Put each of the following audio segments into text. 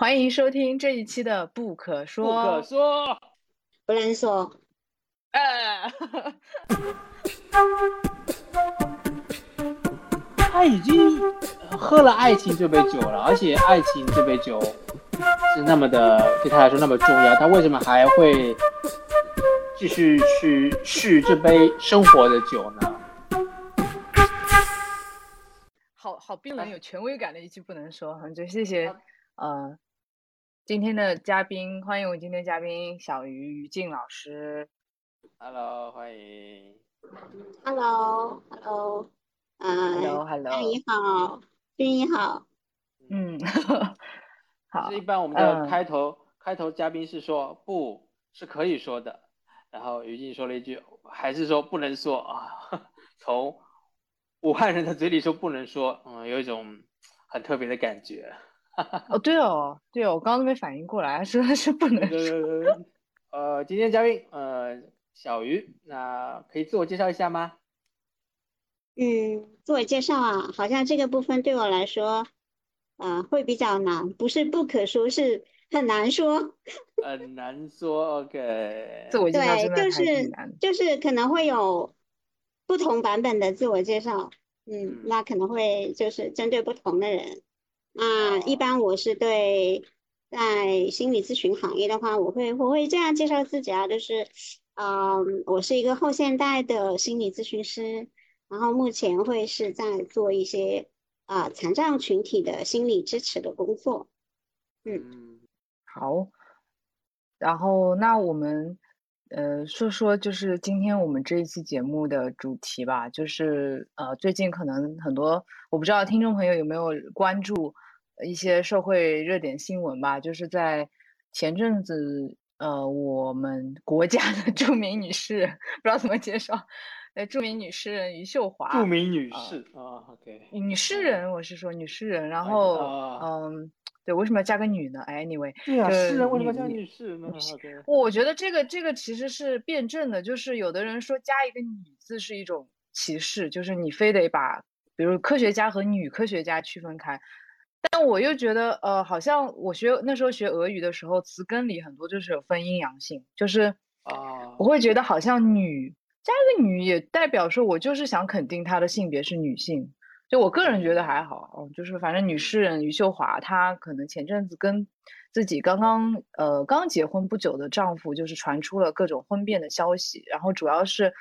欢迎收听这一期的《不可说》，不可说，不能说。哎，他已经喝了爱情这杯酒了，而且爱情这杯酒是那么的对他来说那么重要，他为什么还会继续去续这杯生活的酒呢？好好冰冷有权威感的一句不能说，就谢谢呃今天的嘉宾，欢迎我今天嘉宾小鱼于静老师。Hello，欢迎。Hello，Hello，嗯，Hello，Hello，你好，君你好。嗯，好。一般我们的开头开头嘉宾是说不是可以说的，然后于静说了一句，还是说不能说啊？从武汉人的嘴里说不能说，嗯，有一种很特别的感觉。哦，对哦，对哦，我刚刚都没反应过来，说的是不能说。呃，今天嘉宾，呃。小鱼，那可以自我介绍一下吗？嗯，自我介绍啊，好像这个部分对我来说，呃，会比较难，不是不可说，是很难说。很难说，OK。自我介绍对，就是就是可能会有不同版本的自我介绍，嗯，那可能会就是针对不同的人。啊，一般我是对在心理咨询行业的话，我会我会这样介绍自己啊，就是。嗯，我是一个后现代的心理咨询师，然后目前会是在做一些啊残障群体的心理支持的工作。嗯，好，然后那我们呃说说就是今天我们这一期节目的主题吧，就是呃最近可能很多我不知道听众朋友有没有关注一些社会热点新闻吧，就是在前阵子。呃，我们国家的 著名女士，不知道怎么介绍。呃，著名女诗人余秀华。著名女士啊，OK。女诗人，我是说女诗人。然后，嗯，对，为什么要加个女呢？Anyway，对啊，诗人为什么加女士呢？我觉得这个这个其实是辩证的，就是有的人说加一个女字是一种歧视，就是你非得把，比如科学家和女科学家区分开。但我又觉得，呃，好像我学那时候学俄语的时候，词根里很多就是有分阴阳性，就是啊，我会觉得好像女加一个女也代表说我就是想肯定她的性别是女性，就我个人觉得还好，哦，就是反正女诗人余秀华，她可能前阵子跟自己刚刚呃刚结婚不久的丈夫就是传出了各种婚变的消息，然后主要是，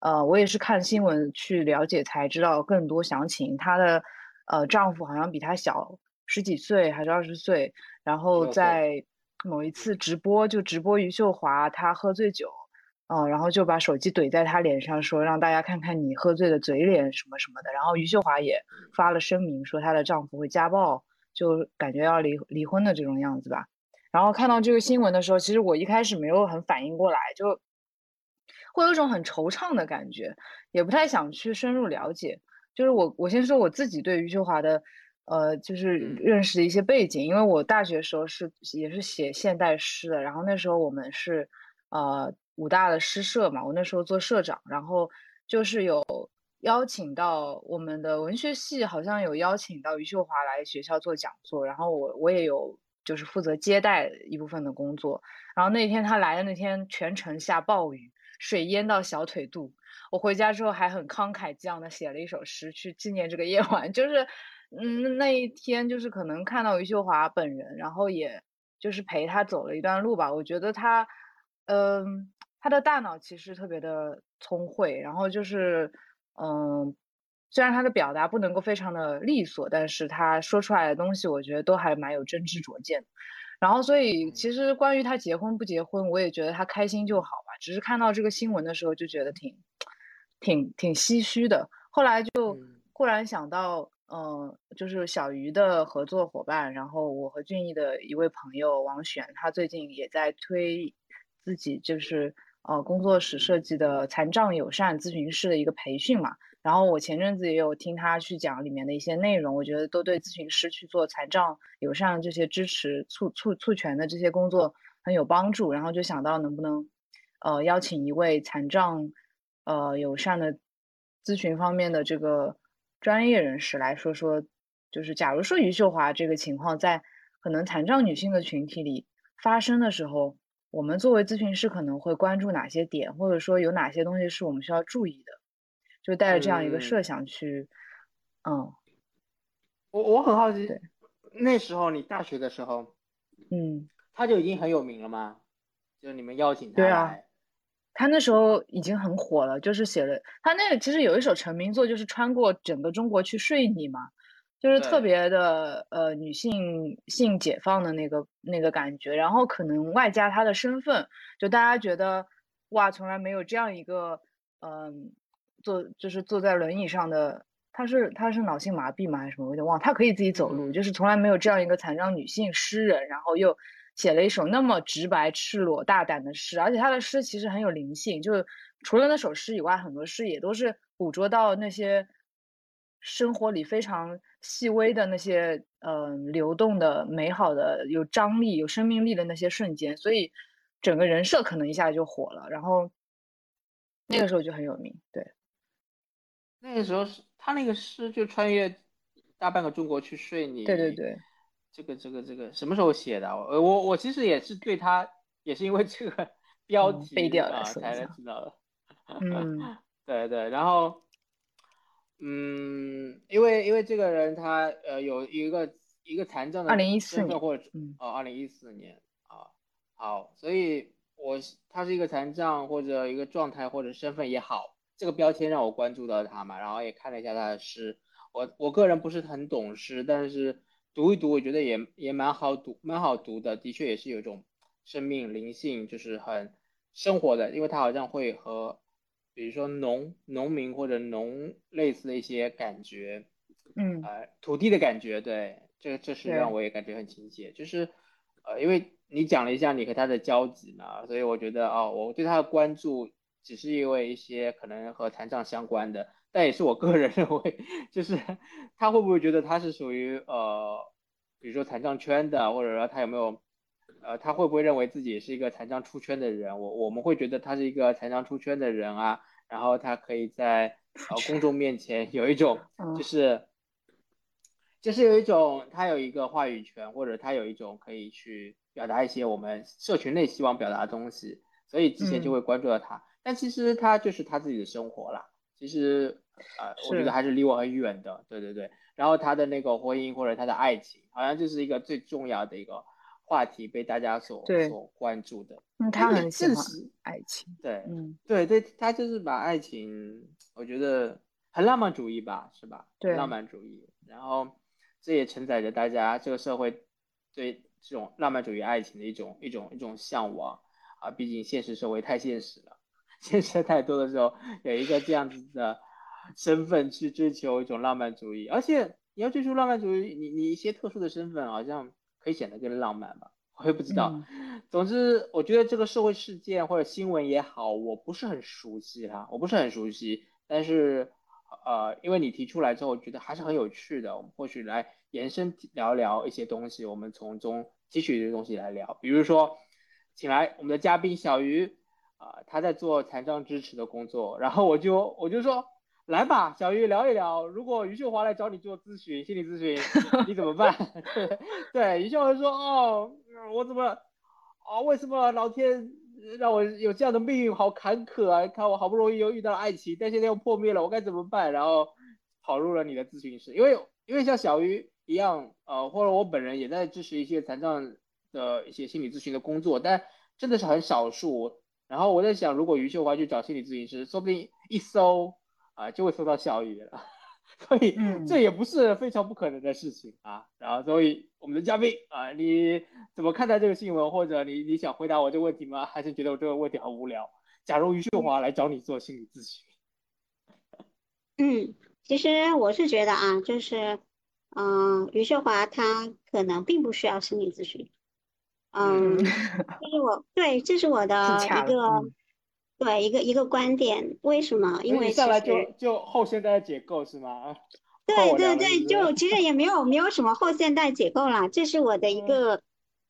呃，我也是看新闻去了解才知道更多详情，她的。呃，丈夫好像比她小十几岁，还是二十岁。然后在某一次直播，就直播于秀华她喝醉酒，嗯，然后就把手机怼在她脸上，说让大家看看你喝醉的嘴脸什么什么的。然后于秀华也发了声明，说她的丈夫会家暴，就感觉要离离婚的这种样子吧。然后看到这个新闻的时候，其实我一开始没有很反应过来，就会有一种很惆怅的感觉，也不太想去深入了解。就是我，我先说我自己对于秀华的，呃，就是认识的一些背景。因为我大学时候是也是写现代诗的，然后那时候我们是，呃，武大的诗社嘛，我那时候做社长，然后就是有邀请到我们的文学系，好像有邀请到余秀华来学校做讲座，然后我我也有就是负责接待一部分的工作。然后那天他来的那天，全程下暴雨，水淹到小腿肚。我回家之后还很慷慨激昂的写了一首诗去纪念这个夜晚，就是，嗯，那一天就是可能看到余秀华本人，然后也就是陪他走了一段路吧。我觉得他，嗯，他的大脑其实特别的聪慧，然后就是，嗯，虽然他的表达不能够非常的利索，但是他说出来的东西，我觉得都还蛮有真知灼见。然后所以其实关于他结婚不结婚，我也觉得他开心就好吧。只是看到这个新闻的时候就觉得挺。挺挺唏嘘的，后来就忽然想到，嗯，就是小鱼的合作伙伴，然后我和俊逸的一位朋友王璇，他最近也在推自己就是呃工作室设计的残障友善咨询师的一个培训嘛。然后我前阵子也有听他去讲里面的一些内容，我觉得都对咨询师去做残障友善这些支持促促促权的这些工作很有帮助。然后就想到能不能呃邀请一位残障。呃，友善的咨询方面的这个专业人士来说说，就是假如说余秀华这个情况在可能残障女性的群体里发生的时候，我们作为咨询师可能会关注哪些点，或者说有哪些东西是我们需要注意的，就带着这样一个设想去，嗯，我我很好奇，那时候你大学的时候，嗯，他就已经很有名了吗？就是你们邀请他对啊，他那时候已经很火了，就是写了他那个其实有一首成名作，就是穿过整个中国去睡你嘛。就是特别的呃女性性解放的那个那个感觉，然后可能外加她的身份，就大家觉得哇，从来没有这样一个嗯坐就是坐在轮椅上的，她是她是脑性麻痹吗还是什么？我有点忘，她可以自己走路，就是从来没有这样一个残障女性诗人，然后又写了一首那么直白、赤裸、大胆的诗，而且他的诗其实很有灵性，就除了那首诗以外，很多诗也都是捕捉到那些。生活里非常细微的那些，嗯，流动的、美好的、有张力、有生命力的那些瞬间，所以整个人设可能一下就火了。然后那个时候就很有名，对。那个时候是他那个诗，就穿越大半个中国去睡你。对对对。这个这个这个什么时候写的？我，我我其实也是对他，也是因为这个 标题啊才知道的。嗯，对对，然后。嗯，因为因为这个人他呃有一个一个残障的身份或者哦二零一四年啊好，所以我他是一个残障或者一个状态或者身份也好，这个标签让我关注到他嘛，然后也看了一下他的诗，我我个人不是很懂诗，但是读一读我觉得也也蛮好读蛮好读的，的确也是有一种生命灵性，就是很生活的，因为它好像会和。比如说农农民或者农类似的一些感觉，嗯，呃，土地的感觉，对，这这是让我也感觉很亲切。就是，呃，因为你讲了一下你和他的交集嘛，所以我觉得哦，我对他的关注只是因为一些可能和残障相关的，但也是我个人认为，就是他会不会觉得他是属于呃，比如说残障圈的，或者说他有没有？呃，他会不会认为自己是一个残障出圈的人？我我们会觉得他是一个残障出圈的人啊，然后他可以在呃公众面前有一种 就是，就是有一种他有一个话语权，或者他有一种可以去表达一些我们社群内希望表达的东西，所以之前就会关注到他。但其实他就是他自己的生活啦，其实呃，我觉得还是离我很远的。对对对，然后他的那个婚姻或者他的爱情，好像就是一个最重要的一个。话题被大家所所关注的，嗯，他很喜欢爱情，对，嗯，对对，他就是把爱情，我觉得很浪漫主义吧，是吧？对，浪漫主义，然后这也承载着大家这个社会对这种浪漫主义爱情的一种一种一种向往啊，毕竟现实社会太现实了，现实太多的时候，有一个这样子的 身份去追求一种浪漫主义，而且你要追求浪漫主义，你你一些特殊的身份好像。可以显得更浪漫吧，我也不知道。总之，我觉得这个社会事件或者新闻也好，我不是很熟悉哈，我不是很熟悉。但是，呃，因为你提出来之后，我觉得还是很有趣的。我们或许来延伸聊聊一些东西，我们从中汲取一些东西来聊。比如说，请来我们的嘉宾小鱼，啊，他在做残障支持的工作，然后我就我就说。来吧，小鱼聊一聊。如果余秀华来找你做咨询，心理咨询，你怎么办？对，余秀华说：“哦，我怎么啊？为什么老天让我有这样的命运？好坎坷啊！看我好不容易又遇到了爱情，但现在又破灭了，我该怎么办？”然后跑入了你的咨询室，因为因为像小鱼一样，呃，或者我本人也在支持一些残障的一些心理咨询的工作，但真的是很少数。然后我在想，如果余秀华去找心理咨询师，说不定一搜。啊，就会受到效益了，所以这也不是非常不可能的事情啊。然后，所以我们的嘉宾啊，你怎么看待这个新闻？或者你你想回答我这个问题吗？还是觉得我这个问题很无聊？假如余秀华来找你做心理咨询，嗯，其实我是觉得啊，就是，嗯，余秀华她可能并不需要心理咨询，嗯，这是我对，这是我的 一个。对一个一个观点，为什么？因为上来就就后现代解构是吗？对对对，就其实也没有没有什么后现代解构啦，这是我的一个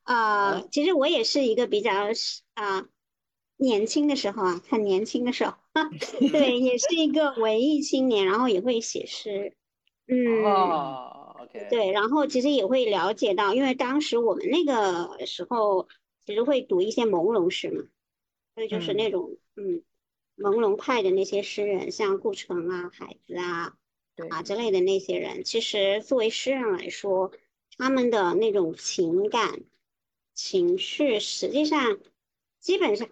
呃，其实我也是一个比较啊年轻的时候啊，很年轻的时候，对，也是一个文艺青年，然后也会写诗，嗯，OK，对，然后其实也会了解到，因为当时我们那个时候其实会读一些朦胧诗嘛，所以就是那种嗯朦胧派的那些诗人，像顾城啊、海子啊啊之类的那些人，其实作为诗人来说，他们的那种情感情绪，实际上基本上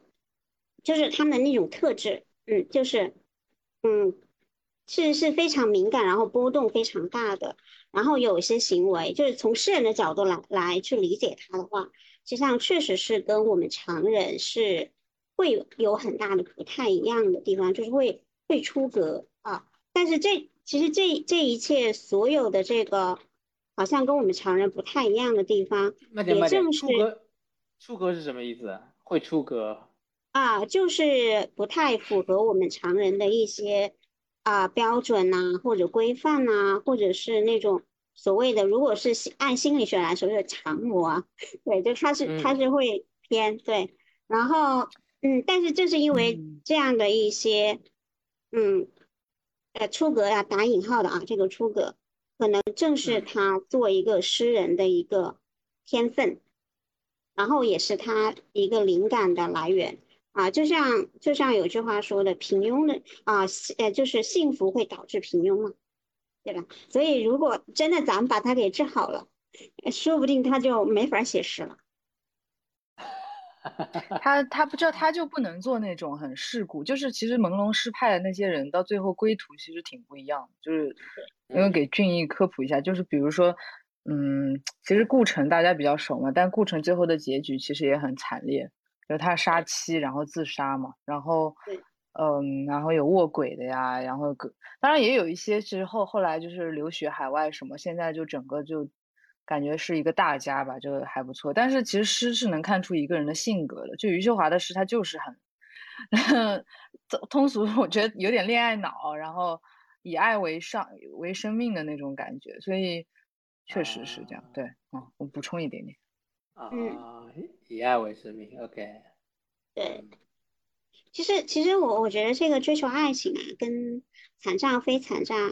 就是他们的那种特质，嗯，就是嗯。是是非常敏感，然后波动非常大的，然后有一些行为，就是从诗人的角度来来去理解他的话，实际上确实是跟我们常人是会有很大的不太一样的地方，就是会会出格啊。但是这其实这这一切所有的这个，好像跟我们常人不太一样的地方，也正是出格，出格是什么意思？会出格啊，就是不太符合我们常人的一些。啊，标准呐，或者规范呐，或者是那种所谓的，如果是按心理学来说，是常模啊，对，就它是它是会偏对，然后嗯，但是正是因为这样的一些嗯呃出格呀，打引号的啊，这个出格，可能正是他做一个诗人的一个天分，然后也是他一个灵感的来源。啊，就像就像有句话说的，平庸的啊，呃，就是幸福会导致平庸嘛，对吧？所以如果真的咱们把他给治好了，说不定他就没法写诗了。他他不知道，他就不能做那种很世故，就是其实朦胧诗派的那些人到最后归途其实挺不一样的，就是因为给俊逸科普一下，就是比如说，嗯，其实顾城大家比较熟嘛，但顾城最后的结局其实也很惨烈。就他杀妻，然后自杀嘛，然后，嗯，然后有卧轨的呀，然后个，当然也有一些，其实后后来就是留学海外什么，现在就整个就感觉是一个大家吧，就还不错。但是其实诗是能看出一个人的性格的，就余秀华的诗，他就是很 通俗，我觉得有点恋爱脑，然后以爱为上为生命的那种感觉，所以确实是这样。对，嗯，我补充一点点。啊，以爱为生命，OK。对，其实其实我我觉得这个追求爱情啊，跟残障非残障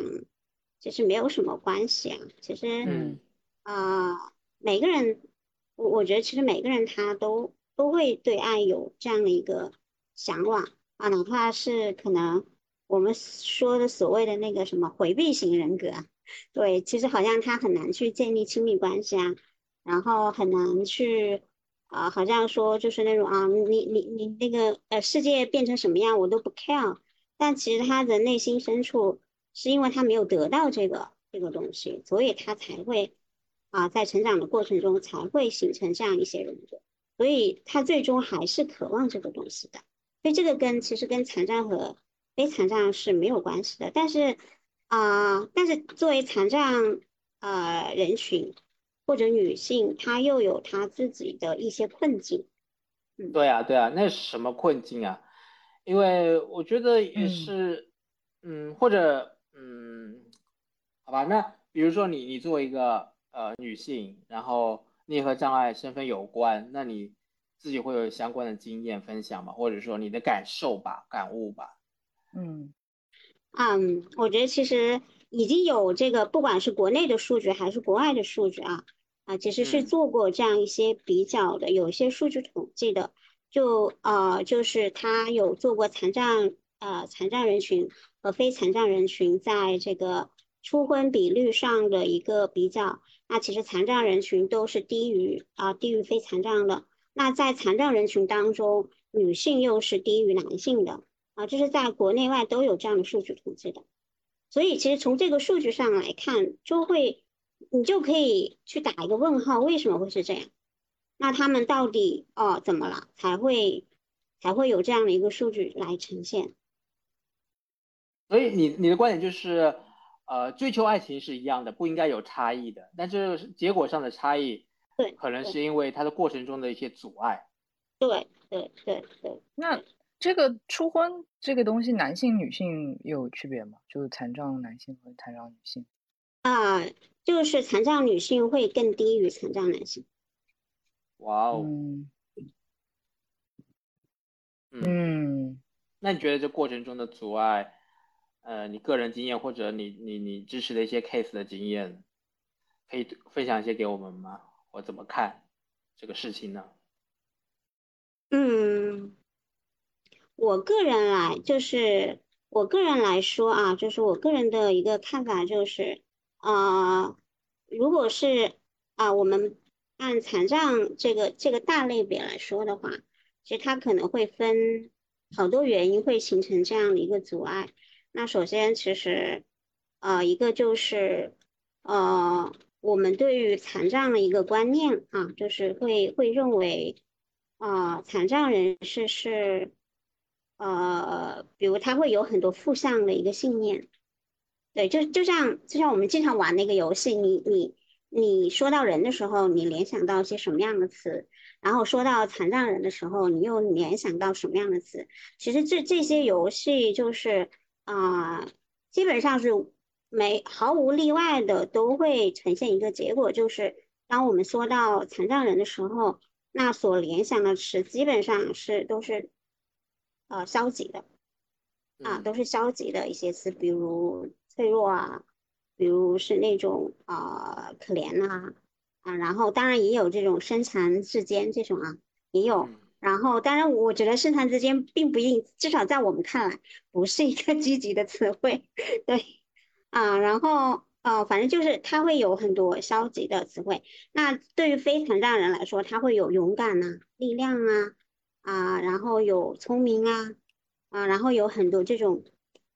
其实没有什么关系啊。其实，嗯啊，每个人，我我觉得其实每个人他都都会对爱有这样的一个向往啊，哪怕是可能我们说的所谓的那个什么回避型人格，对，其实好像他很难去建立亲密关系啊。然后很难去，啊，好像说就是那种啊，你你你那个呃，世界变成什么样我都不 care，但其实他的内心深处是因为他没有得到这个这个东西，所以他才会啊，在成长的过程中才会形成这样一些人格，所以他最终还是渴望这个东西的，所以这个跟其实跟残障和非残障是没有关系的，但是啊，但是作为残障呃人群。或者女性，她又有她自己的一些困境。嗯，对啊，对啊，那是什么困境啊？因为我觉得也是，嗯，或者，嗯，好吧，那比如说你，你作为一个呃女性，然后你和障碍身份有关，那你自己会有相关的经验分享吗？或者说你的感受吧、感悟吧？嗯，嗯，我觉得其实已经有这个，不管是国内的数据还是国外的数据啊。啊，其实是做过这样一些比较的，有一些数据统计的，就呃，就是他有做过残障呃残障人群和非残障人群在这个初婚比率上的一个比较。那其实残障人群都是低于啊低于非残障的。那在残障人群当中，女性又是低于男性的啊，这是在国内外都有这样的数据统计的。所以其实从这个数据上来看，就会。你就可以去打一个问号，为什么会是这样？那他们到底哦怎么了才会才会有这样的一个数据来呈现？所以你你的观点就是，呃，追求爱情是一样的，不应该有差异的。但是结果上的差异，对，可能是因为它的过程中的一些阻碍。对对对对。那这个初婚这个东西，男性女性有区别吗？就是残障男性和残障女性？啊。就是残障女性会更低于残障男性。哇哦。嗯。那你觉得这过程中的阻碍，呃，你个人经验或者你你你支持的一些 case 的经验，可以分享一些给我们吗？我怎么看这个事情呢？嗯，我个人来就是我个人来说啊，就是我个人的一个看法就是，啊，如果是啊，我们按残障这个这个大类别来说的话，其实它可能会分好多原因会形成这样的一个阻碍。那首先，其实呃，一个就是呃，我们对于残障的一个观念啊，就是会会认为。啊，残障人士是，呃，比如他会有很多负向的一个信念，对，就就像就像我们经常玩那个游戏，你你你说到人的时候，你联想到一些什么样的词，然后说到残障人的时候，你又联想到什么样的词？其实这这些游戏就是啊，基本上是没毫无例外的都会呈现一个结果，就是当我们说到残障人的时候。那所联想的词基本上是都是，呃，消极的，啊，都是消极的一些词，比如脆弱啊，比如是那种啊可怜呐，啊，然后当然也有这种身残志坚这种啊，也有，然后当然我觉得身残志坚并不应，至少在我们看来不是一个 积极的词汇，对，啊，然后。哦，反正就是他会有很多消极的词汇。那对于非残障人来说，他会有勇敢呐、力量啊啊，然后有聪明啊啊，然后有很多这种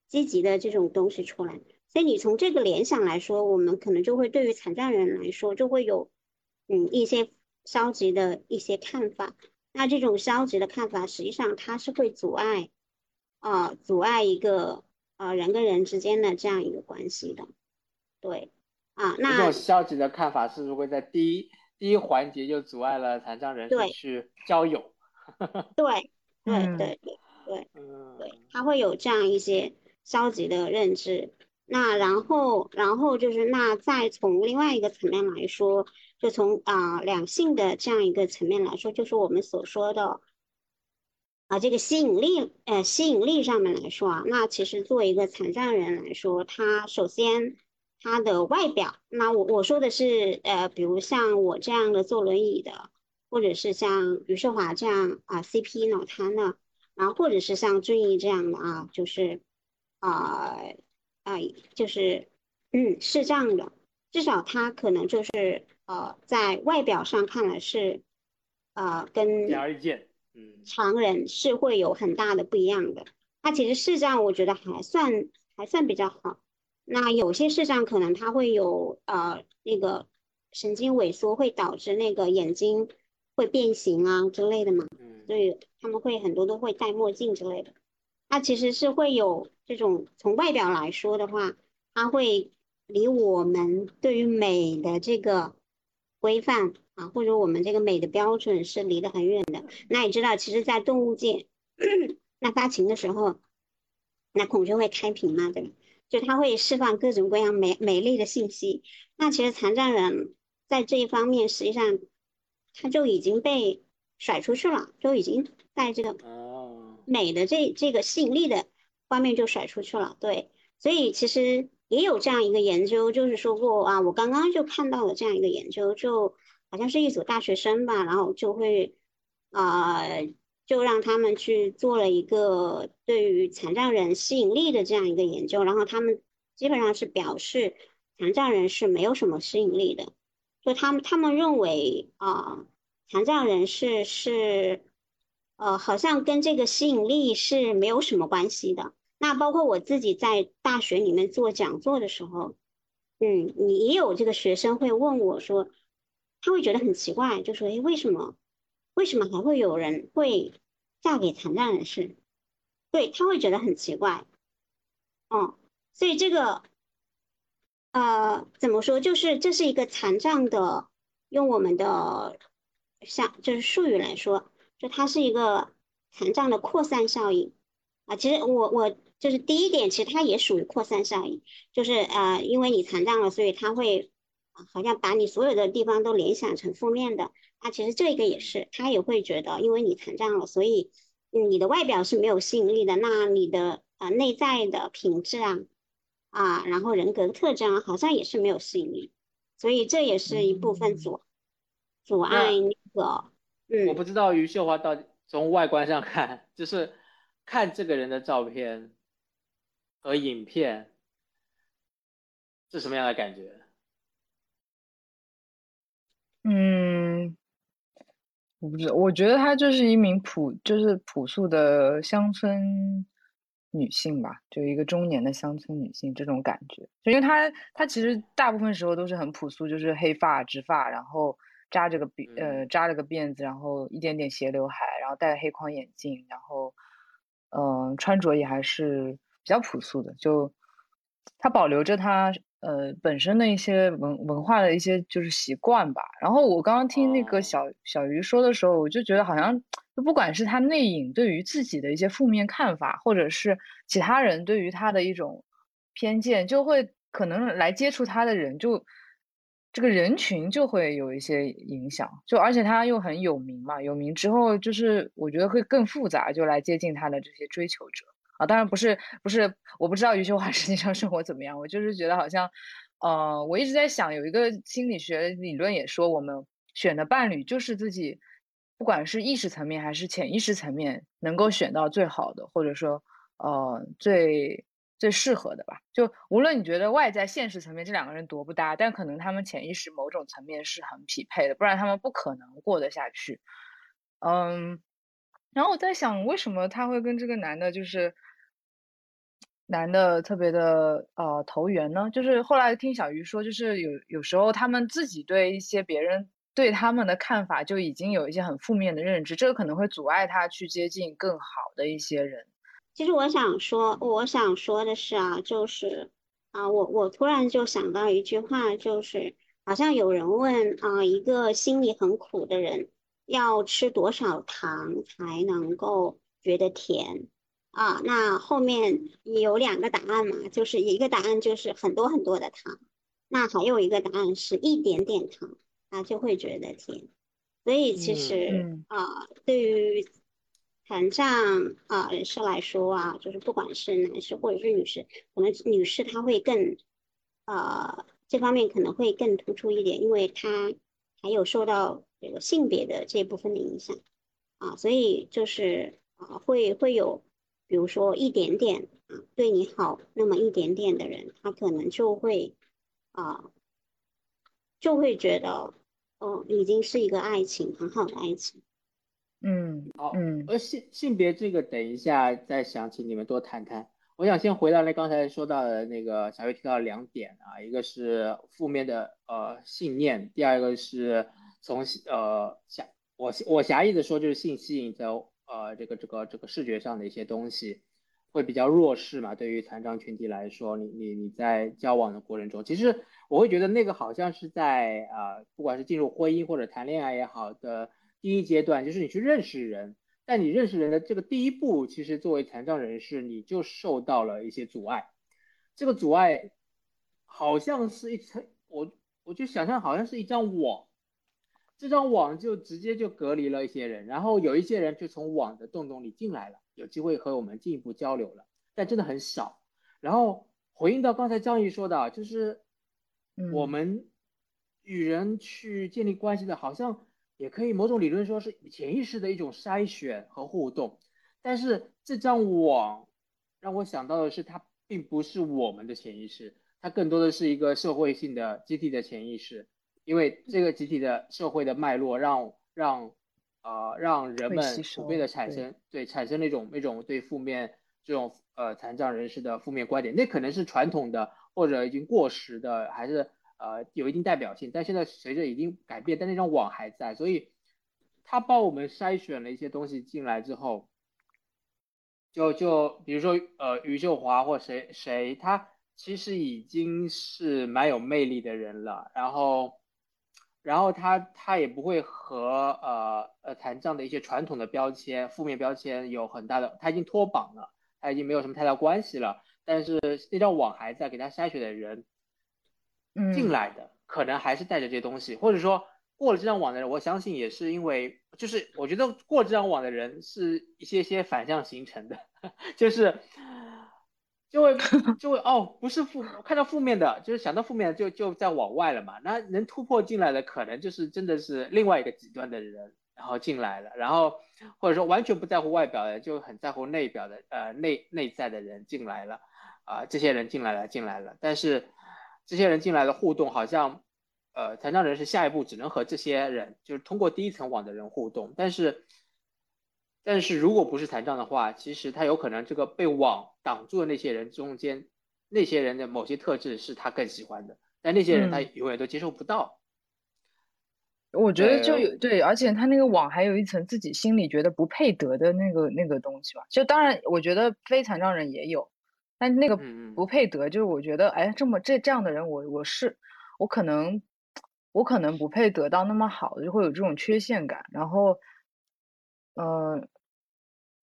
积极的这种东西出来。所以你从这个联想来说，我们可能就会对于残障人来说，就会有嗯一些消极的一些看法。那这种消极的看法，实际上它是会阻碍啊阻碍一个呃人跟人之间的这样一个关系的。对，啊，那这种消极的看法是不是会在第一第一环节就阻碍了残障人士去交友？对，对，对，对，对，对，他会有这样一些消极的认知。那然后，然后就是那再从另外一个层面来说，就从啊两性的这样一个层面来说，就是我们所说的啊这个吸引力，呃吸引力上面来说啊，那其实作为一个残障人来说，他首先。他的外表，那我我说的是，呃，比如像我这样的坐轮椅的，或者是像余秀华这样啊 CP 脑瘫的，然后或者是像俊逸这样的啊，就是啊啊，就是嗯视障的，至少他可能就是呃在外表上看来是呃跟显而易见，嗯，常人是会有很大的不一样的。他其实视障，我觉得还算还算比较好。那有些视障可能他会有呃那个神经萎缩，会导致那个眼睛会变形啊之类的嘛，所以他们会很多都会戴墨镜之类的。它其实是会有这种从外表来说的话，它会离我们对于美的这个规范啊，或者我们这个美的标准是离得很远的。那你知道，其实，在动物界，那发情的时候，那孔雀会开屏嘛，对吧？就它会释放各种各样美美丽的信息，那其实残障人在这一方面实际上他就已经被甩出去了，就已经在这个美的这这个吸引力的方面就甩出去了。对，所以其实也有这样一个研究，就是说过啊，我刚刚就看到了这样一个研究，就好像是一组大学生吧，然后就会啊。就让他们去做了一个对于残障人吸引力的这样一个研究，然后他们基本上是表示残障人是没有什么吸引力的，就他们他们认为啊，残障人士是呃好像跟这个吸引力是没有什么关系的。那包括我自己在大学里面做讲座的时候，嗯，你也有这个学生会问我说，他会觉得很奇怪，就说哎为什么？为什么还会有人会嫁给残障人士？对他会觉得很奇怪，哦，所以这个，呃，怎么说？就是这是一个残障的，用我们的像就是术语来说，就它是一个残障的扩散效应啊。其实我我就是第一点，其实它也属于扩散效应，就是呃，因为你残障了，所以它会好像把你所有的地方都联想成负面的。那其实这个也是，他也会觉得，因为你残障了，所以你的外表是没有吸引力的。那你的呃内在的品质啊，啊，然后人格特征好像也是没有吸引力。所以这也是一部分阻阻碍那个。嗯，我不知道于秀华到底从外观上看，就是看这个人的照片和影片是什么样的感觉？嗯，我不知道，我觉得她就是一名朴，就是朴素的乡村女性吧，就一个中年的乡村女性这种感觉。就因为她，她其实大部分时候都是很朴素，就是黑发、直发，然后扎着个辫，呃，扎了个辫子，然后一点点斜刘海，然后戴黑框眼镜，然后，嗯，穿着也还是比较朴素的。就他保留着他。呃，本身的一些文文化的一些就是习惯吧。然后我刚刚听那个小小鱼说的时候，我就觉得好像，就不管是他内隐对于自己的一些负面看法，或者是其他人对于他的一种偏见，就会可能来接触他的人，就这个人群就会有一些影响。就而且他又很有名嘛，有名之后，就是我觉得会更复杂，就来接近他的这些追求者。啊，当然不是，不是，我不知道余秀华 实际上生活怎么样。我就是觉得好像，呃，我一直在想，有一个心理学理论也说，我们选的伴侣就是自己，不管是意识层面还是潜意识层面，能够选到最好的，或者说，呃，最最适合的吧。就无论你觉得外在现实层面这两个人多不搭，但可能他们潜意识某种层面是很匹配的，不然他们不可能过得下去。嗯。然后我在想，为什么他会跟这个男的，就是男的特别的呃投缘呢？就是后来听小鱼说，就是有有时候他们自己对一些别人对他们的看法就已经有一些很负面的认知，这个可能会阻碍他去接近更好的一些人。其实我想说，我想说的是啊，就是啊，我我突然就想到一句话，就是好像有人问啊，一个心里很苦的人。要吃多少糖才能够觉得甜啊？那后面有两个答案嘛，就是一个答案就是很多很多的糖，那还有一个答案是一点点糖，他就会觉得甜。所以其实啊，对于残障啊人士来说啊，就是不管是男士或者是女士，可能女士她会更呃这方面可能会更突出一点，因为她还有受到。这个性别的这部分的影响啊，所以就是啊，会会有，比如说一点点啊对你好那么一点点的人，他可能就会啊，就会觉得哦，已经是一个爱情很好的爱情。嗯，好，嗯，而性性别这个，等一下再想请你们多谈谈。我想先回到那刚才说到的那个小月提到两点啊，一个是负面的呃信念，第二个是。从呃狭我我狭义的说，就是性吸引在呃这个这个这个视觉上的一些东西会比较弱势嘛。对于残障群体来说，你你你在交往的过程中，其实我会觉得那个好像是在啊，不管是进入婚姻或者谈恋爱也好的第一阶段，就是你去认识人。但你认识人的这个第一步，其实作为残障人士，你就受到了一些阻碍。这个阻碍好像是一层，我我就想象好像是一张网。这张网就直接就隔离了一些人，然后有一些人就从网的洞洞里进来了，有机会和我们进一步交流了，但真的很少。然后回应到刚才张毅说的，就是我们与人去建立关系的，好像也可以某种理论说是潜意识的一种筛选和互动。但是这张网让我想到的是，它并不是我们的潜意识，它更多的是一个社会性的集体的潜意识。因为这个集体的社会的脉络，让让呃让人们普遍的产生对产生那种那种对负面这种呃残障人士的负面观点，那可能是传统的或者已经过时的，还是呃有一定代表性。但现在随着已经改变，但那张网还在，所以他帮我们筛选了一些东西进来之后，就就比如说呃余秀华或谁谁，他其实已经是蛮有魅力的人了，然后。然后他他也不会和呃呃残障的一些传统的标签、负面标签有很大的，他已经脱绑了，他已经没有什么太大关系了。但是那张网还在，给他筛选的人进来的，可能还是带着这些东西，或者说过了这张网的人，我相信也是因为，就是我觉得过这张网的人是一些些反向形成的，就是就会 就会哦，不是负看到负面的，就是想到负面的就就在往外了嘛。那能突破进来的，可能就是真的是另外一个极端的人，然后进来了，然后或者说完全不在乎外表的，就很在乎内表的，呃内内在的人进来了，啊，这些人进来了进来了，但是这些人进来的互动好像，呃，残障人士下一步只能和这些人，就是通过第一层网的人互动，但是。但是如果不是残障的话，其实他有可能这个被网挡住的那些人中间，那些人的某些特质是他更喜欢的，但那些人他永远都接受不到。我觉得就有对，而且他那个网还有一层自己心里觉得不配得的那个那个东西吧。就当然，我觉得非残障人也有，但那个不配得，就是我觉得，哎，这么这这样的人，我我是我可能我可能不配得到那么好的，就会有这种缺陷感，然后。呃，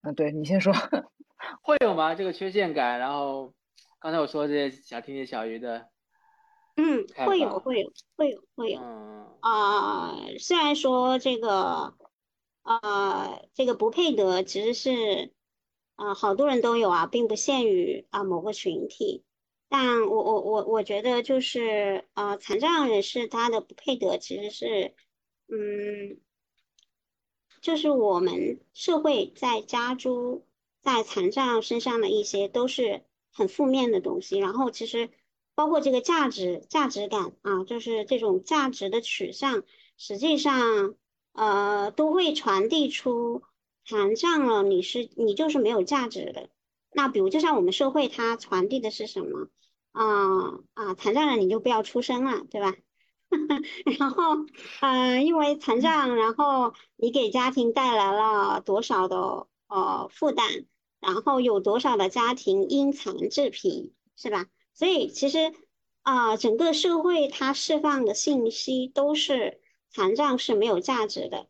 嗯，对你先说，会有吗？这个缺陷感，然后刚才我说这些，想听听小鱼的，嗯，会有，会有，会有，会有，啊，虽然说这个，呃，这个不配得其实是，啊，好多人都有啊，并不限于啊某个群体，但我我我我觉得就是，呃，残障人士他的不配得其实是，嗯。就是我们社会在加诸在残障身上的一些都是很负面的东西，然后其实包括这个价值价值感啊，就是这种价值的取向，实际上呃都会传递出残障了你是你就是没有价值的。那比如就像我们社会它传递的是什么啊啊残障了你就不要出生了，对吧？然后，嗯，因为残障，然后你给家庭带来了多少的呃负担，然后有多少的家庭因残致贫，是吧？所以其实啊，整个社会它释放的信息都是残障是没有价值的，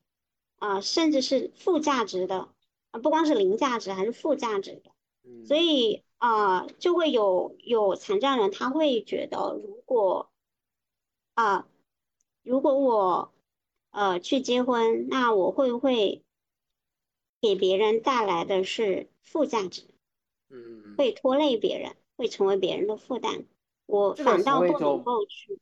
啊，甚至是负价值的，啊，不光是零价值，还是负价值的。所以啊，就会有有残障人他会觉得，如果啊，如果我呃去结婚，那我会不会给别人带来的是负价值？嗯，会拖累别人，会成为别人的负担。我反倒不能够去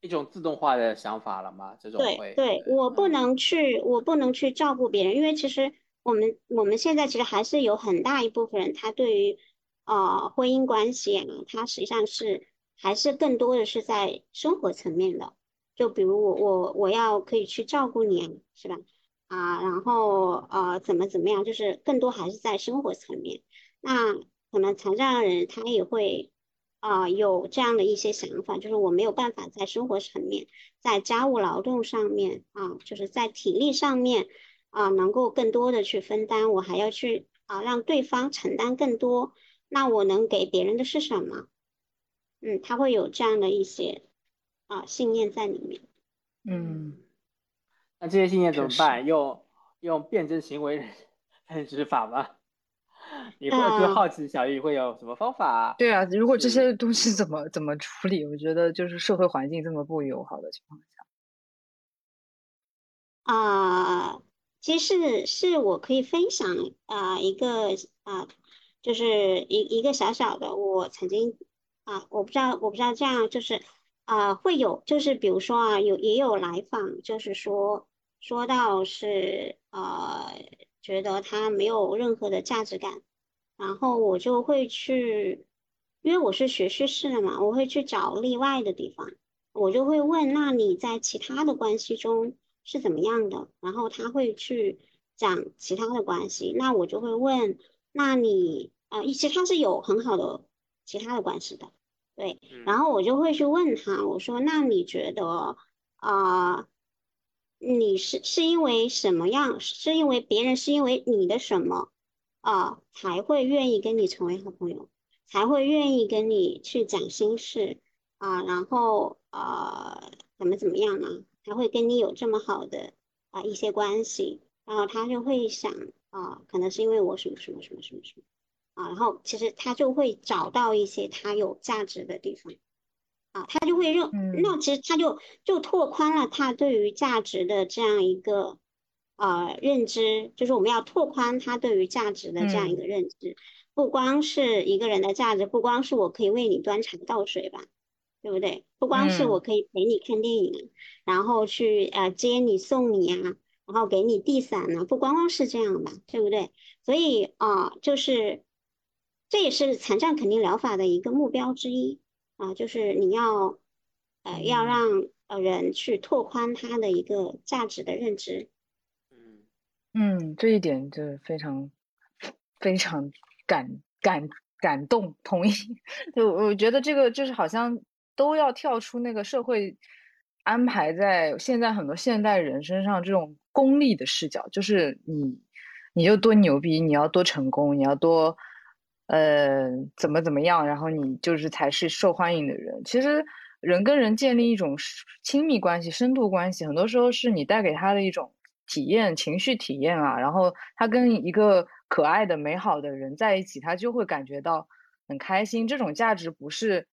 一种自动化的想法了吗？这种对对，我不能去，我不能去照顾别人，因为其实我们我们现在其实还是有很大一部分人，他对于呃婚姻关系啊，他实际上是。还是更多的是在生活层面的，就比如我我我要可以去照顾你，是吧？啊，然后呃怎么怎么样，就是更多还是在生活层面。那可能残障人他也会啊有这样的一些想法，就是我没有办法在生活层面，在家务劳动上面啊，就是在体力上面啊能够更多的去分担，我还要去啊让对方承担更多，那我能给别人的是什么？嗯，他会有这样的一些啊信念在里面。嗯，那这些信念怎么办？用用辩证行为认知 法吗？你会就好奇小玉会有什么方法？对啊，如果这些东西怎么怎么处理？我觉得就是社会环境这么不友好的情况下。啊，其实是我可以分享啊一个啊，就是一一个小小的我曾经。啊，我不知道，我不知道这样就是啊，会有就是比如说啊，有也有来访，就是说说到是呃，觉得他没有任何的价值感，然后我就会去，因为我是学叙事的嘛，我会去找例外的地方，我就会问，那你在其他的关系中是怎么样的？然后他会去讲其他的关系，那我就会问，那你啊，其实他是有很好的其他的关系的。对，然后我就会去问他，我说：“那你觉得啊，你是是因为什么样？是因为别人是因为你的什么啊，才会愿意跟你成为好朋友，才会愿意跟你去讲心事啊？然后啊，怎么怎么样呢？才会跟你有这么好的啊一些关系？然后他就会想啊，可能是因为我什么什么什么什么什么。”啊，然后其实他就会找到一些他有价值的地方，啊，他就会认，那其实他就就拓宽了他对于价值的这样一个呃认知，就是我们要拓宽他对于价值的这样一个认知。不光是一个人的价值，不光是我可以为你端茶倒水吧，对不对？不光是我可以陪你看电影，然后去呃接你送你啊，然后给你递伞呢，不光光是这样吧，对不对？所以啊，就是这也是残障肯定疗法的一个目标之一啊，就是你要呃要让呃人去拓宽他的一个价值的认知。嗯嗯，这一点就是非常非常感感感动，同意。就我觉得这个就是好像都要跳出那个社会安排在现在很多现代人身上这种功利的视角，就是你你就多牛逼，你要多成功，你要多呃怎么怎么样，然后你就是才是受欢迎的人。其实人跟人建立一种亲密关系、深度关系，很多时候是你带给他的一种。体验情绪体验啊，然后他跟一个可爱的、美好的人在一起，他就会感觉到很开心。这种价值不是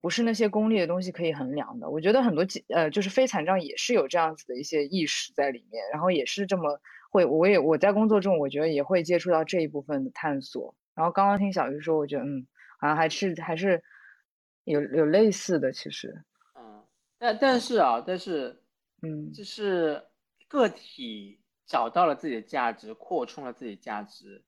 不是那些功利的东西可以衡量的。我觉得很多呃，就是非残障也是有这样子的一些意识在里面，然后也是这么会，我也我在工作中，我觉得也会接触到这一部分的探索。然后刚刚听小鱼说，我觉得嗯，好像还是还是有有类似的，其实，嗯，但但是啊，但是嗯，就是。个体找到了自己的价值，扩充了自己价值，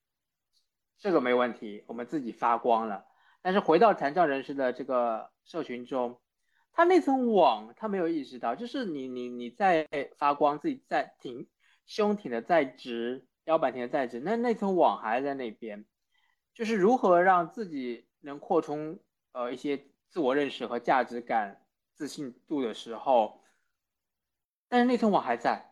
这个没问题，我们自己发光了。但是回到残障人士的这个社群中，他那层网他没有意识到，就是你你你在发光，自己在挺胸挺的在直，腰板挺的在直，那那层网还在那边，就是如何让自己能扩充呃一些自我认识和价值感、自信度的时候，但是那层网还在。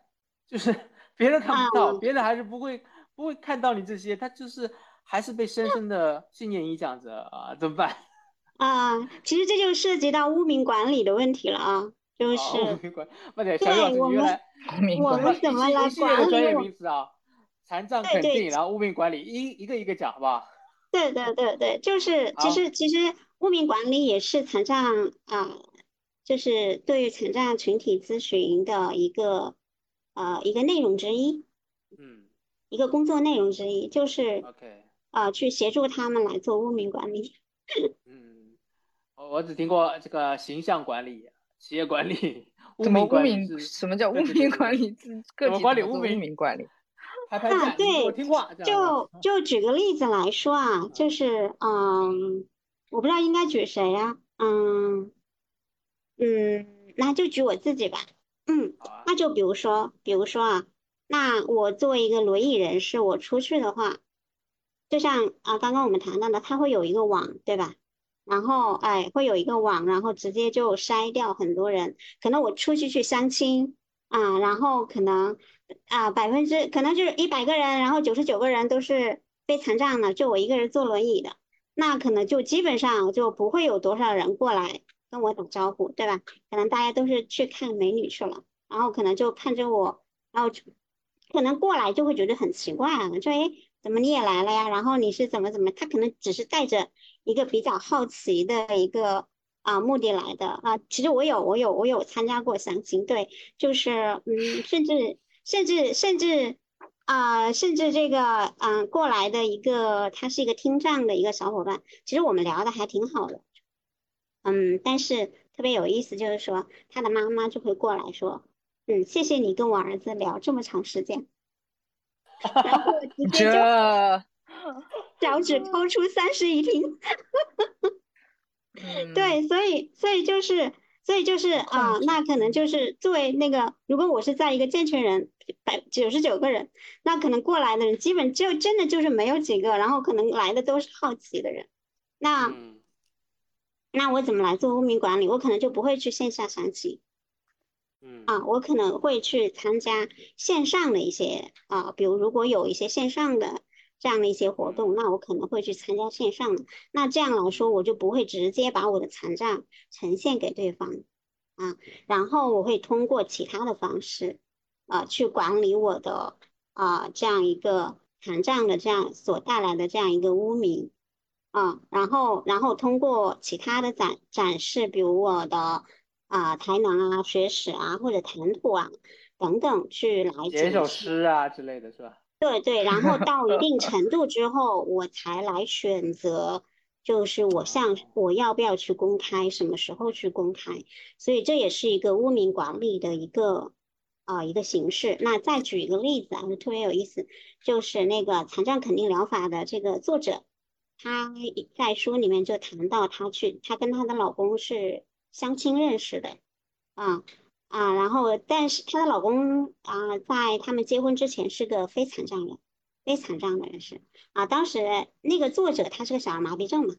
就是 别人看不到，别人还是不会不会看到你这些，他就是还是被深深的信念影响着啊，怎么办？啊，其实这就涉及到污名管理的问题了啊，就是污名管，不对，小老师你原来我们怎么来管理？专业名词啊，残障肯定，然后污名管理，一一个一个讲，好不好？对对对对，就是其实其实污名管理也是残障啊，就是对于残障群体咨询的一个。呃，一个内容之一，嗯，一个工作内容之一就是，OK，呃，去协助他们来做污名管理。嗯，我我只听过这个形象管理、企业管理、污名管理。什么叫污名管理？个体管理污名管理。拍拍啊，对。就就举个例子来说啊，就是嗯，我不知道应该举谁呀？嗯嗯，那就举我自己吧。嗯，那就比如说，比如说啊，那我作为一个轮椅人士，我出去的话，就像啊，刚刚我们谈到的，它会有一个网，对吧？然后哎，会有一个网，然后直接就筛掉很多人。可能我出去去相亲啊，然后可能啊，百分之可能就是一百个人，然后九十九个人都是非残障的，就我一个人坐轮椅的，那可能就基本上就不会有多少人过来。跟我打招呼，对吧？可能大家都是去看美女去了，然后可能就看着我，然后可能过来就会觉得很奇怪，说哎，怎么你也来了呀？然后你是怎么怎么？他可能只是带着一个比较好奇的一个啊目的来的啊。其实我有我有我有参加过相亲，对，就是嗯，甚至甚至甚至啊，甚至这个嗯过来的一个他是一个听障的一个小伙伴，其实我们聊的还挺好的。嗯，但是特别有意思，就是说他的妈妈就会过来说，嗯，谢谢你跟我儿子聊这么长时间，然后直接就 脚趾抠出三室一厅，对，所以所以就是所以就是啊，那可能就是作为那个，如果我是在一个健全人，百九十九个人，那可能过来的人基本就真的就是没有几个，然后可能来的都是好奇的人，那。那我怎么来做污名管理？我可能就不会去线下相亲，嗯啊，我可能会去参加线上的一些啊，比如如果有一些线上的这样的一些活动，那我可能会去参加线上的。那这样来说，我就不会直接把我的残障呈现给对方啊，然后我会通过其他的方式啊去管理我的啊这样一个残障的这样所带来的这样一个污名。啊，然后，然后通过其他的展展示，比如我的啊才能啊、学识啊或者谈吐啊等等，去来写一首诗啊之类的是吧？对对，然后 到一定程度之后，我才来选择，就是我向我要不要去公开，什么时候去公开，所以这也是一个污名管理的一个啊一个形式。那再举一个例子啊，就特别有意思，就是那个残障肯定疗法的这个作者，他在书里面就谈到他去，他跟他的老公是相亲认识的，啊。啊，然后，但是她的老公啊，在他们结婚之前是个非残障人，非残障的人士啊。当时那个作者他是个小儿麻痹症嘛，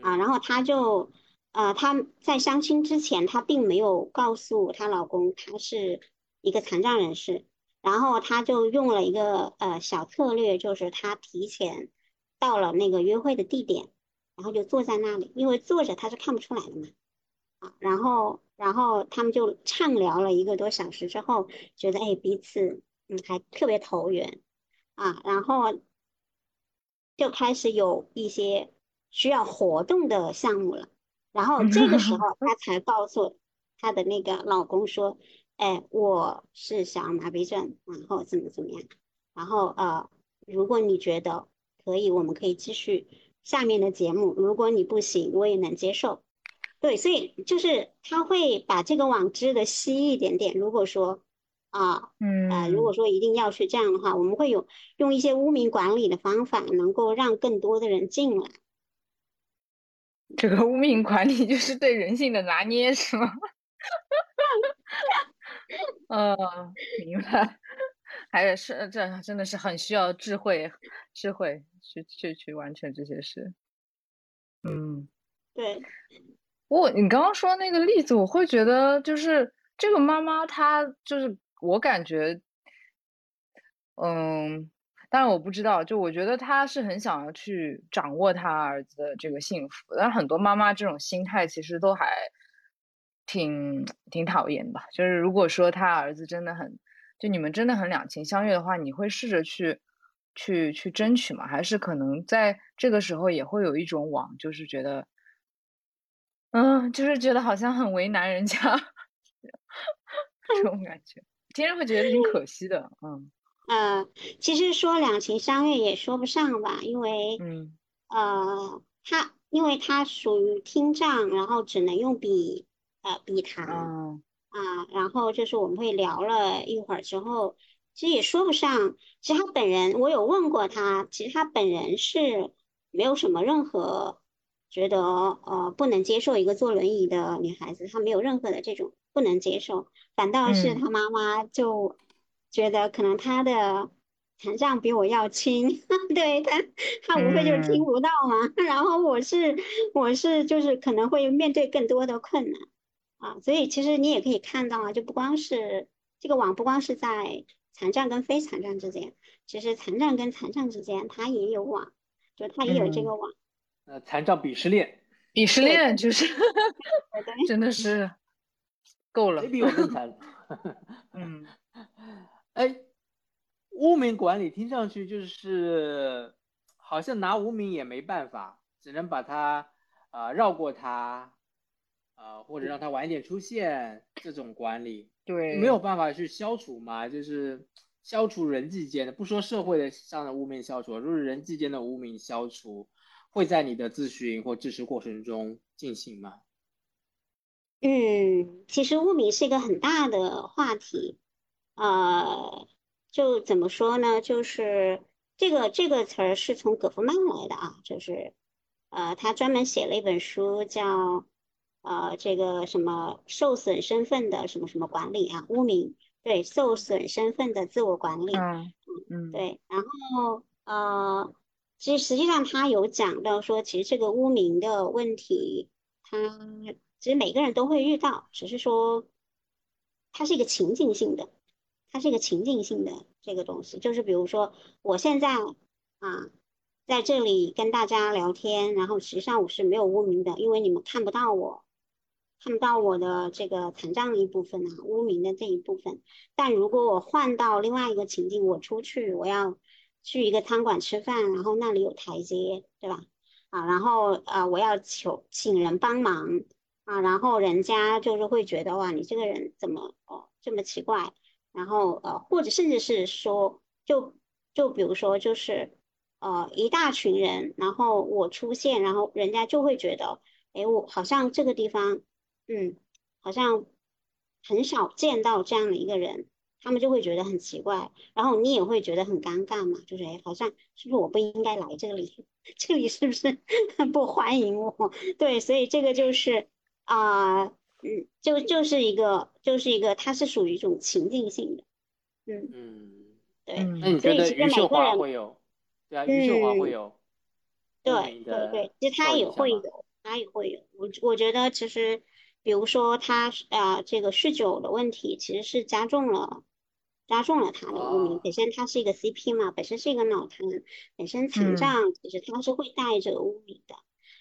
啊，然后他就，呃，他在相亲之前，他并没有告诉她老公他是一个残障人士，然后他就用了一个呃小策略，就是他提前到了那个约会的地点，然后就坐在那里，因为坐着他是看不出来的嘛。啊，然后，然后他们就畅聊了一个多小时之后，觉得哎彼此嗯还特别投缘啊，然后就开始有一些需要活动的项目了。然后这个时候，她才告诉她的那个老公说：“哎，我是小儿麻痹症，然后怎么怎么样。然后呃，如果你觉得可以，我们可以继续下面的节目；如果你不行，我也能接受。”对，所以就是他会把这个网织的稀一点点。如果说啊，嗯啊，如果说一定要去这样的话，我们会有用一些污名管理的方法，能够让更多的人进来。这个污名管理就是对人性的拿捏，是吗？嗯，明白。还是这真的是很需要智慧，智慧去去去完成这些事。嗯，对。我你刚刚说那个例子，我会觉得就是这个妈妈，她就是我感觉，嗯，当然我不知道，就我觉得她是很想要去掌握她儿子的这个幸福，但很多妈妈这种心态其实都还挺挺讨厌吧。就是如果说他儿子真的很，就你们真的很两情相悦的话，你会试着去去去争取吗？还是可能在这个时候也会有一种网，就是觉得。嗯，就是觉得好像很为难人家，这种感觉，听着会觉得挺可惜的。嗯，呃，其实说两情相悦也说不上吧，因为，嗯，呃，他因为他属于听障，然后只能用笔，呃，笔谈，啊，然后就是我们会聊了一会儿之后，其实也说不上。其实他本人，我有问过他，其实他本人是没有什么任何。觉得呃不能接受一个坐轮椅的女孩子，她没有任何的这种不能接受，反倒是她妈妈就觉得可能她的残障比我要轻，对她她无非就是听不到嘛，然后我是我是就是可能会面对更多的困难。啊，所以其实你也可以看到啊，就不光是这个网不光是在残障跟非残障之间，其实残障跟残障之间它也有网，就它也有这个网。呃，残障鄙视链，鄙视链就是 真的是 够了。谁比我更惨？嗯，哎，污名管理听上去就是好像拿无名也没办法，只能把它啊绕过它，啊或者让它晚一点出现，这种管理对没有办法去消除嘛，就是消除人际间的，不说社会的上的污名消除，就是人际间的污名消除。会在你的咨询或支持过程中进行吗？嗯，其实污名是一个很大的话题，呃，就怎么说呢？就是这个这个词儿是从葛夫曼来的啊，就是呃，他专门写了一本书叫呃这个什么受损身份的什么什么管理啊，污名对受损身份的自我管理，嗯嗯对，然后呃。其实实际上他有讲到说，其实这个污名的问题，他其实每个人都会遇到，只是说它是一个情境性的，它是一个情境性的这个东西。就是比如说，我现在啊在这里跟大家聊天，然后实际上我是没有污名的，因为你们看不到我，看不到我的这个残障一部分啊，污名的这一部分。但如果我换到另外一个情境，我出去，我要。去一个餐馆吃饭，然后那里有台阶，对吧？啊，然后呃，我要求请人帮忙啊，然后人家就是会觉得哇，你这个人怎么哦这么奇怪？然后呃，或者甚至是说，就就比如说就是呃一大群人，然后我出现，然后人家就会觉得，哎，我好像这个地方，嗯，好像很少见到这样的一个人。他们就会觉得很奇怪，然后你也会觉得很尴尬嘛，就是哎，好像是不是我不应该来这里？这里是不是不欢迎我？对，所以这个就是啊，嗯，就就是一个就是一个，它是属于一种情境性的，嗯嗯，对。那你觉得余秀华会有？对啊，余秀华会有。对对对，其实他也会有，他也会有。我我觉得其实，比如说他啊，这个酗酒的问题，其实是加重了。加重了他的污名。本身他是一个 CP 嘛，本身是一个脑瘫，本身残障，其实他是会带着污名的。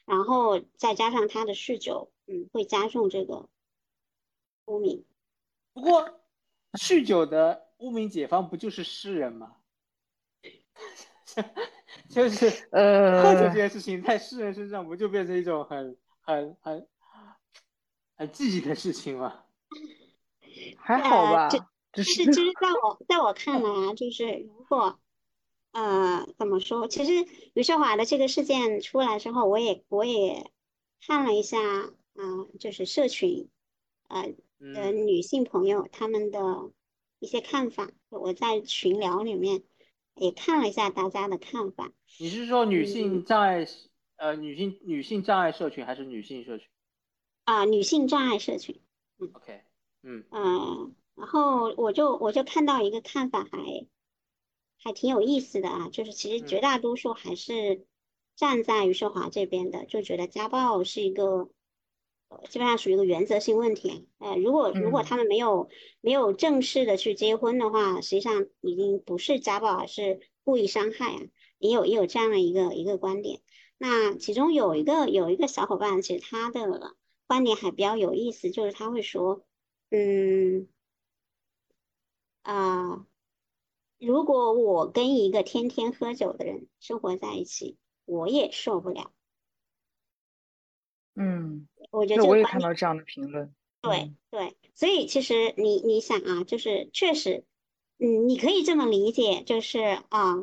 然后再加上他的酗酒，嗯，会加重这个污名。不过，酗酒的污名解放不就是诗人吗？就是呃，喝酒这件事情在诗人身上不就变成一种很很很很积极的事情吗？还好吧。其实，其实，在我在我看来啊，就是如果，呃，怎么说？其实余秀华的这个事件出来之后，我也我也看了一下，啊，就是社群，呃的女性朋友他们的一些看法。我在群聊里面也看了一下大家的看法。你是说女性障碍，呃，女性女性障碍社群还是女性社群？啊，女性障碍社群。嗯，OK，嗯。嗯。然后我就我就看到一个看法，还还挺有意思的啊，就是其实绝大多数还是站在余秀华这边的，就觉得家暴是一个呃基本上属于一个原则性问题。呃，如果如果他们没有没有正式的去结婚的话，实际上已经不是家暴，而是故意伤害啊，也有也有这样的一个一个观点。那其中有一个有一个小伙伴，其实他的观点还比较有意思，就是他会说，嗯。啊，如果我跟一个天天喝酒的人生活在一起，我也受不了。嗯，我觉得我也看到这样的评论。对对，所以其实你你想啊，就是确实，嗯，你可以这么理解，就是啊，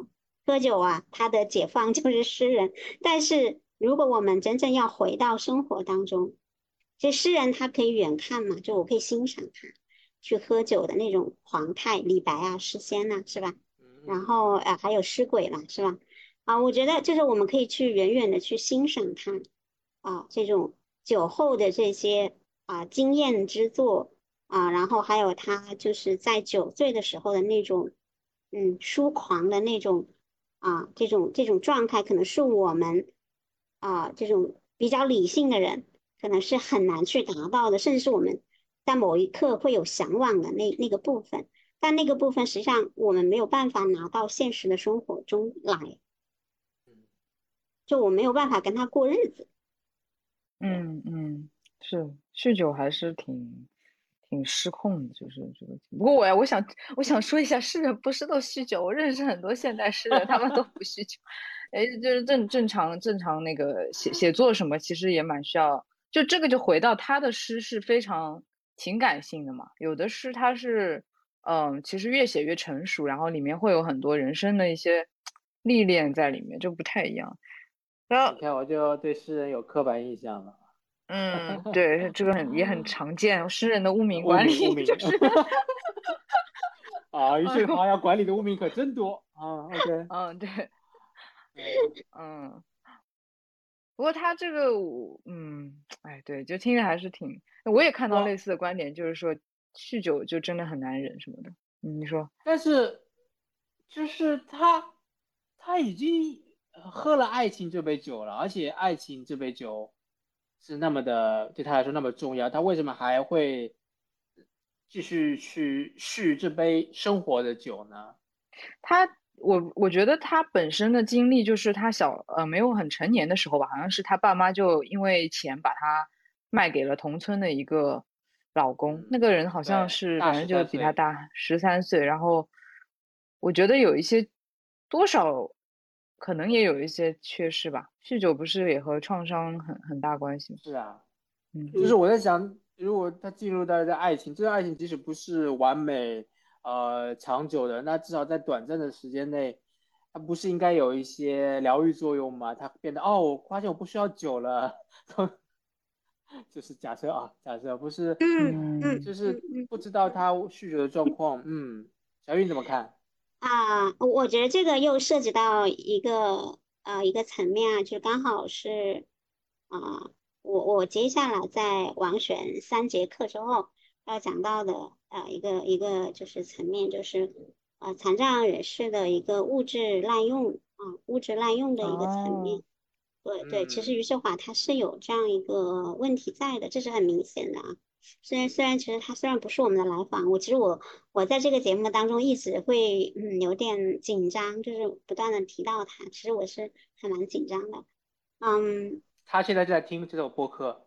喝酒啊，他的解放 就是诗人。但是如果我们真正要回到生活当中，其实诗人他可以远看嘛，就我可以欣赏他。去喝酒的那种皇太李白啊，诗仙呐，是吧？然后呃还有诗鬼了，是吧？啊，我觉得就是我们可以去远远的去欣赏他啊，这种酒后的这些啊经验之作啊，然后还有他就是在酒醉的时候的那种嗯疏狂的那种啊这种这种状态，可能是我们啊这种比较理性的人可能是很难去达到的，甚至是我们。在某一刻会有向往的那那个部分，但那个部分实际上我们没有办法拿到现实的生活中来，就我没有办法跟他过日子。嗯嗯，是酗酒还是挺挺失控的，就是这个。不过我呀，我想我想说一下，诗人不是都酗酒？我认识很多现代诗人，他们都不酗酒。哎，就是正正常正常那个写写作什么，其实也蛮需要。就这个就回到他的诗是非常。情感性的嘛，有的诗它是，嗯，其实越写越成熟，然后里面会有很多人生的一些历练在里面，就不太一样。然后你看，我就对诗人有刻板印象了。嗯，对，这个很也很常见，诗人的污名管理就是。啊，余秀华要管理的污名可真多啊。OK。嗯，对。嗯。不过他这个，嗯，哎，对，就听着还是挺。我也看到类似的观点，就是说酗酒就真的很难忍什么的。嗯，你说？但是，就是他他已经喝了爱情这杯酒了，而且爱情这杯酒是那么的对他来说那么重要，他为什么还会继续去续这杯生活的酒呢？他。我我觉得他本身的经历就是他小呃没有很成年的时候吧，好像是他爸妈就因为钱把他卖给了同村的一个老公，那个人好像是反正就比他大十三岁，然后我觉得有一些多少可能也有一些缺失吧，酗酒不是也和创伤很很大关系吗？是啊，嗯，就是我在想，如果他进入到这爱情，这段爱情即使不是完美。呃，长久的那至少在短暂的时间内，它不是应该有一些疗愈作用吗？它变得哦，我发现我不需要酒了，就是假设啊，假设不是，嗯嗯，就是不知道他酗酒的状况，嗯，小玉怎么看？啊，我觉得这个又涉及到一个呃一个层面啊，就刚好是啊，我我接下来在王选三节课之后要讲到的呃一个一个就是层面，就是呃残障人士的一个物质滥用啊物质滥用的一个层面。对对，其实余秀华他是有这样一个问题在的，这是很明显的啊。虽然虽然其实他虽然不是我们的来访，我其实我我在这个节目当中一直会嗯有点紧张，就是不断的提到他，其实我是还蛮紧张的，嗯。他现在在听这首播客。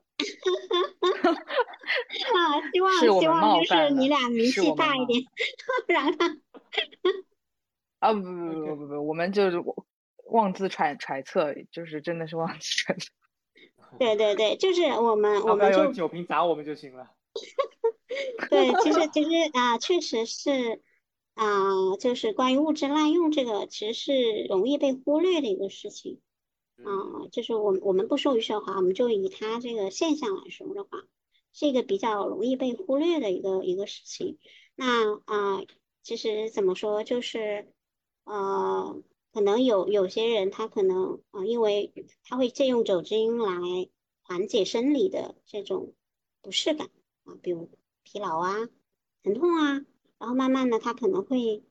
啊，希望希望就是你俩名气大一点，不然呢。啊不 不不不不，我们就是妄自揣揣测，就是真的是妄自揣测。对对对，就是我们，我们就酒瓶砸我们就行了。对，其实其实啊，确实是啊，就是关于物质滥用这个，其实是容易被忽略的一个事情。啊，就是我们我们不说余秀华，我们就以他这个现象来说的话，是一个比较容易被忽略的一个一个事情。那啊，其实怎么说，就是呃。可能有有些人，他可能啊，因为他会借用酒精来缓解生理的这种不适感啊，比如疲劳啊、疼痛啊，然后慢慢的他可能会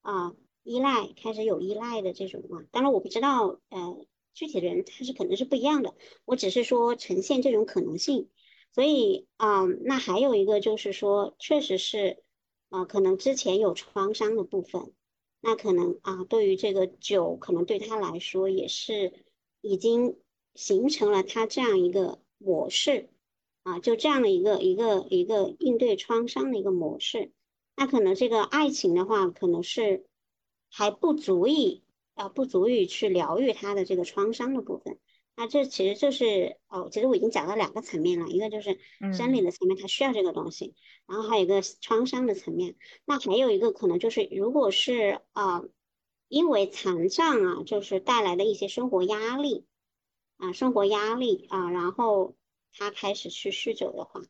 啊依赖，开始有依赖的这种啊。当然我不知道呃具体的人他是可能是不一样的，我只是说呈现这种可能性。所以啊，那还有一个就是说，确实是啊，可能之前有创伤的部分。那可能啊，对于这个酒，可能对他来说也是已经形成了他这样一个模式啊，就这样的一个一个一个应对创伤的一个模式。那可能这个爱情的话，可能是还不足以啊，不足以去疗愈他的这个创伤的部分。那这其实就是哦，其实我已经讲到两个层面了，一个就是生理的层面，他需要这个东西，然后还有一个创伤的层面。那还有一个可能就是，如果是啊，因为残障啊，就是带来的一些生活压力啊，生活压力啊，然后他开始去酗酒的话，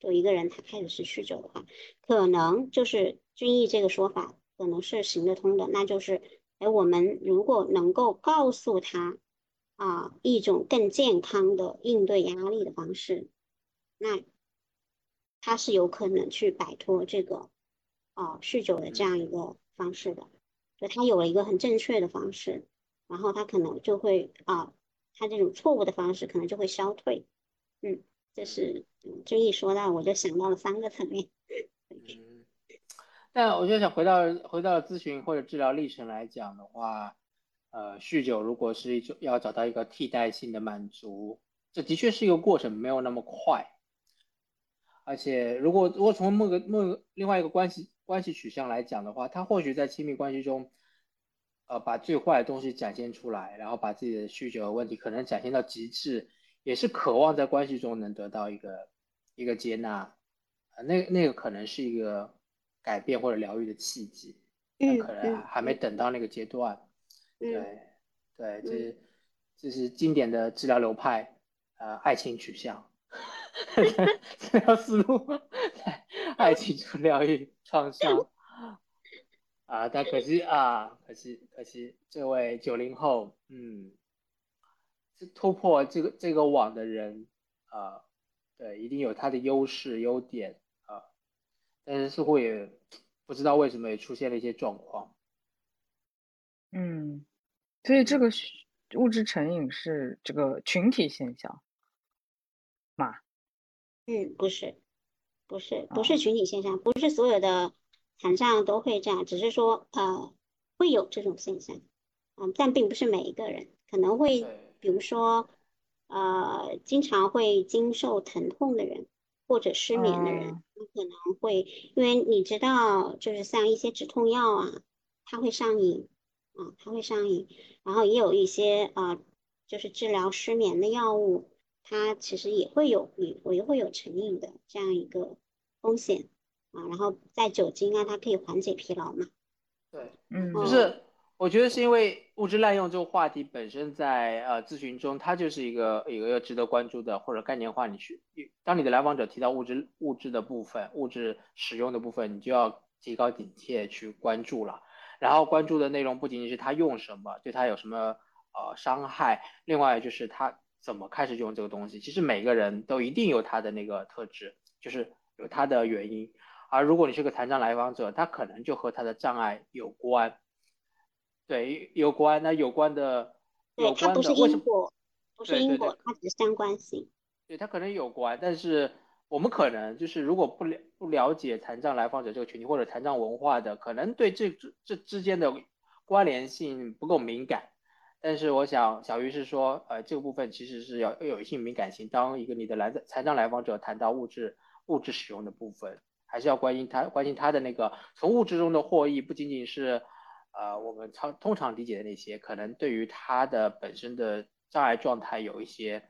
就一个人他开始是酗酒的话，可能就是君毅这个说法可能是行得通的，那就是，哎，我们如果能够告诉他。啊，一种更健康的应对压力的方式，那他是有可能去摆脱这个啊酗酒的这样一个方式的，就他有了一个很正确的方式，然后他可能就会啊，他这种错误的方式可能就会消退。嗯，这是就一说到我就想到了三个层面。但我就想回到回到咨询或者治疗历程来讲的话。呃，酗酒如果是一种要找到一个替代性的满足，这的确是一个过程，没有那么快。而且，如果如果从某个某个另外一个关系关系取向来讲的话，他或许在亲密关系中，呃，把最坏的东西展现出来，然后把自己的酗酒的问题可能展现到极致，也是渴望在关系中能得到一个一个接纳，啊，那那个可能是一个改变或者疗愈的契机，那可能还没等到那个阶段。对，对，这这是经典的治疗流派，呃，爱情取向，治疗思路，爱情治疗愈创伤，啊，但可惜啊，可惜可惜，这位九零后，嗯，突破这个这个网的人，啊，对，一定有他的优势优点啊，但是似乎也不知道为什么也出现了一些状况，嗯。所以这个物质成瘾是这个群体现象吗？嗯，不是，不是，不是群体现象，不是所有的残障都会这样，只是说呃会有这种现象，嗯，但并不是每一个人，可能会比如说呃经常会经受疼痛的人或者失眠的人，你可能会因为你知道，就是像一些止痛药啊，它会上瘾。啊，它会上瘾，然后也有一些啊，就是治疗失眠的药物，它其实也会有也也会有成瘾的这样一个风险啊。然后在酒精啊，它可以缓解疲劳嘛。对，嗯，就是我觉得是因为物质滥用这个话题本身在呃咨询中，它就是一个一个值得关注的或者概念化。你去当你的来访者提到物质物质的部分、物质使用的部分，你就要提高警惕去关注了。然后关注的内容不仅仅是他用什么，对他有什么呃伤害，另外就是他怎么开始用这个东西。其实每个人都一定有他的那个特质，就是有他的原因。而如果你是个残障来访者，他可能就和他的障碍有关。对，有关那有关的，对，它不是因果，不是因果，它只是相关性。对，它可能有关，但是我们可能就是如果不了不了解残障来访者这个群体或者残障文化的，可能对这这这之间的关联性不够敏感。但是我想小鱼是说，呃，这个部分其实是要有一性敏感性。当一个你的来残障来访者谈到物质物质使用的部分，还是要关心他关心他的那个从物质中的获益，不仅仅是。呃，我们常通常理解的那些，可能对于他的本身的障碍状态有一些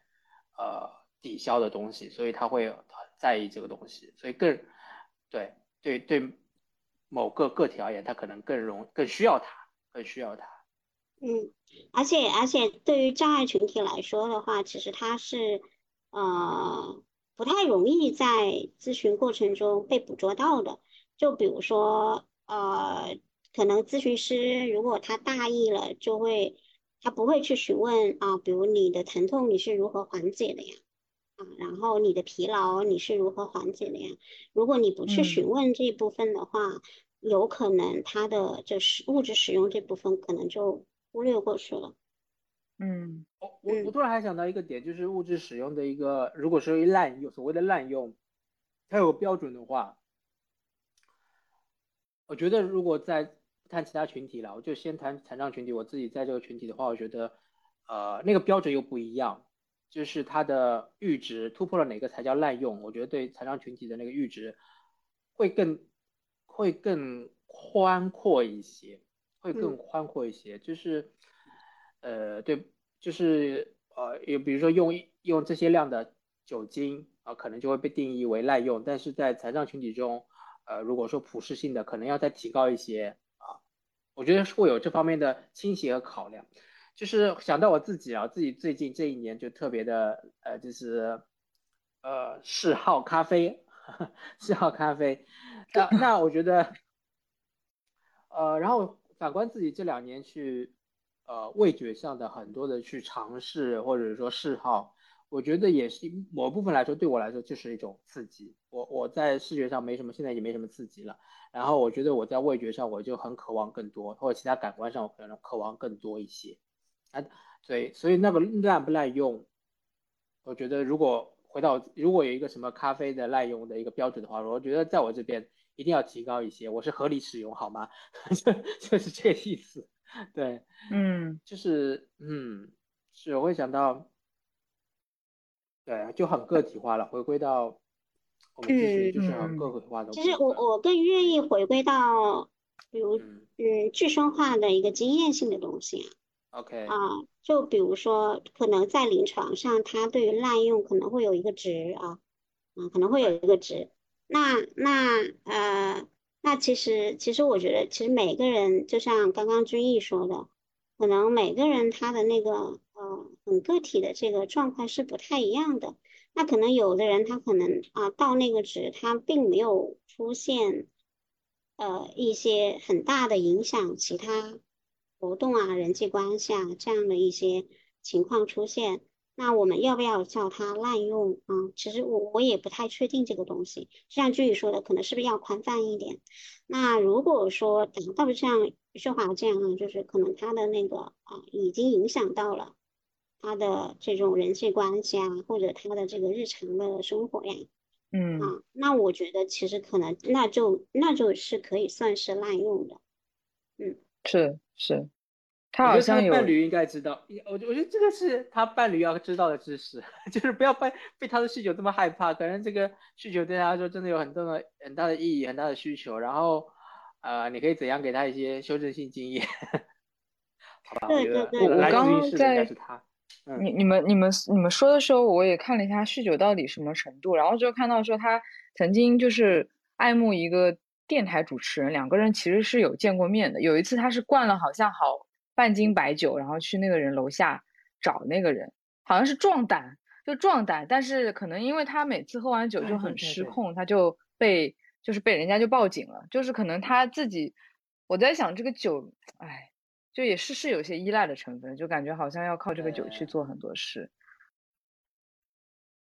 呃抵消的东西，所以他会很在意这个东西，所以更对对对某个个体而言，他可能更容更需要他，更需要他。嗯，而且而且对于障碍群体来说的话，其实他是呃不太容易在咨询过程中被捕捉到的，就比如说呃。可能咨询师如果他大意了，就会他不会去询问啊，比如你的疼痛你是如何缓解的呀？啊，然后你的疲劳你是如何缓解的呀？如果你不去询问这一部分的话，有可能他的就是物质使用这部分可能就忽略过去了。嗯，我我我突然还想到一个点，就是物质使用的一个，如果是滥用所谓的滥用，它有个标准的话，我觉得如果在谈其他群体了，我就先谈残障群体。我自己在这个群体的话，我觉得，呃，那个标准又不一样，就是它的阈值突破了哪个才叫滥用？我觉得对残障群体的那个阈值会更会更宽阔一些，会更宽阔一些。就是，呃，对，就是呃，也比如说用用这些量的酒精啊，可能就会被定义为滥用。但是在残障群体中，呃，如果说普适性的，可能要再提高一些。我觉得会有这方面的倾斜和考量，就是想到我自己啊，自己最近这一年就特别的呃，就是呃嗜好咖啡，嗜好咖啡。那那我觉得，呃，然后反观自己这两年去呃味觉上的很多的去尝试或者说嗜好，我觉得也是某部分来说对我来说就是一种刺激。我我在视觉上没什么，现在也没什么刺激了。然后我觉得我在味觉上我就很渴望更多，或者其他感官上我可能渴望更多一些，啊，对，所以那个滥不滥用，我觉得如果回到如果有一个什么咖啡的滥用的一个标准的话，我觉得在我这边一定要提高一些，我是合理使用好吗？就就是这个意思，对，嗯，就是嗯，是我会想到，对，就很个体化了，回归到。嗯嗯，其实我我更愿意回归到，比如嗯具身化的一个经验性的东西啊。OK 啊，就比如说可能在临床上，它对于滥用可能会有一个值啊，嗯，可能会有一个值。那那呃，那其实其实我觉得，其实每个人就像刚刚君毅说的，可能每个人他的那个呃很个体的这个状况是不太一样的。那可能有的人他可能啊到那个值，他并没有出现呃一些很大的影响其他活动啊人际关系啊这样的一些情况出现。那我们要不要叫他滥用啊？其实我我也不太确定这个东西。就像句宇说的，可能是不是要宽泛一点？那如果说达到像余秀华这样，就是可能他的那个啊已经影响到了。他的这种人际关系啊，或者他的这个日常的生活呀，嗯啊，那我觉得其实可能那就那就是可以算是滥用的，嗯，是是，他好像有伴侣应该知道，我我觉得这个是他伴侣要知道的知识，就是不要被被他的需求这么害怕，可能这个需求对他来说真的有很多的很大的意义，很大的需求，然后呃，你可以怎样给他一些修正性经验，好吧？我觉得我我刚刚在。你你们你们你们说的时候，我也看了一下酗酒到底什么程度，然后就看到说他曾经就是爱慕一个电台主持人，两个人其实是有见过面的。有一次他是灌了好像好半斤白酒，然后去那个人楼下找那个人，好像是壮胆，就壮胆。但是可能因为他每次喝完酒就很失控，他就被就是被人家就报警了。就是可能他自己，我在想这个酒，哎，就也是是有些依赖的成分，就感觉好像要靠这个酒去做很多事。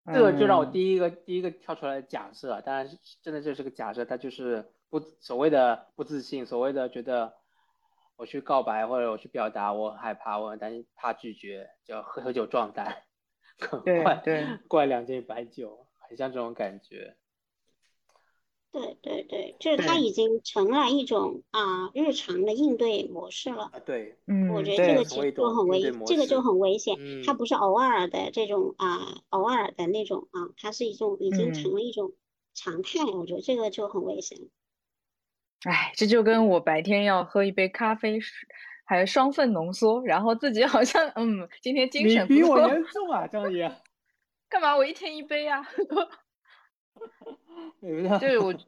这个就让我第一个第一个跳出来假设，当然真的这是个假设，他就是不所谓的不自信，所谓的觉得我去告白或者我去表达我很害怕，我很担心怕拒绝，就喝喝酒壮胆，灌对灌两斤白酒，很像这种感觉。对对对，就是它已经成了一种啊日常的应对模式了。啊，对，嗯，我觉得这个其实就很危，这个就很危险。它不是偶尔的这种啊，偶尔的那种啊，它是一种已经成了一种常态。我觉得这个就很危险。哎，这就跟我白天要喝一杯咖啡，还有双份浓缩，然后自己好像嗯，今天精神比我严重啊，张宇。干嘛？我一天一杯啊。对，我就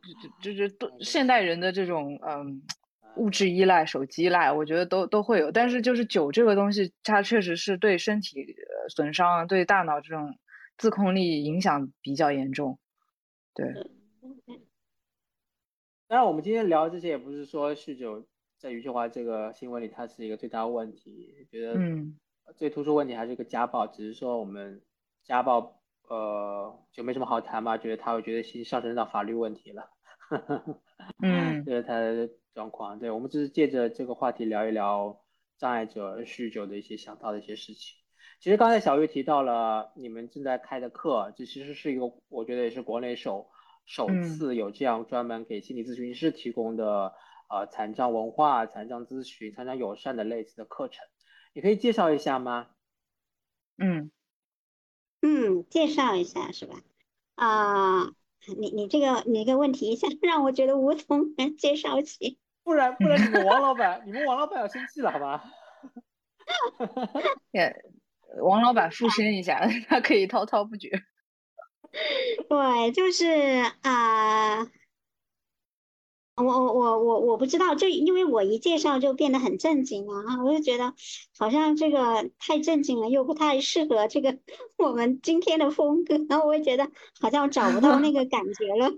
就是都现代人的这种嗯物质依赖、手机依赖，我觉得都都会有。但是就是酒这个东西，它确实是对身体损伤、对大脑这种自控力影响比较严重。对。当然，我们今天聊这些，也不是说酗酒在余秀华这个新闻里，它是一个最大问题。觉得嗯，最突出问题还是一个家暴，只是说我们家暴。呃，就没什么好谈吧，觉得他会觉得已经上升到法律问题了，嗯，这是他的状况。对我们只是借着这个话题聊一聊障碍者酗酒的一些想到的一些事情。其实刚才小玉提到了你们正在开的课，这其实是一个我觉得也是国内首首次有这样专门给心理咨询师提供的呃残障文化、残障咨询、残障友善的类似的课程，你可以介绍一下吗？嗯。嗯，介绍一下是吧？啊，你你这个你这个问题一下让我觉得无从 介绍起。不然不然，你们王老板，你们王老板要生气了，好吧？也，王老板附身一下，他可以滔滔不绝。对，就是啊。我我我我我不知道，就因为我一介绍就变得很正经了哈，我就觉得好像这个太正经了，又不太适合这个 我们今天的风格，然后我也觉得好像找不到那个感觉了。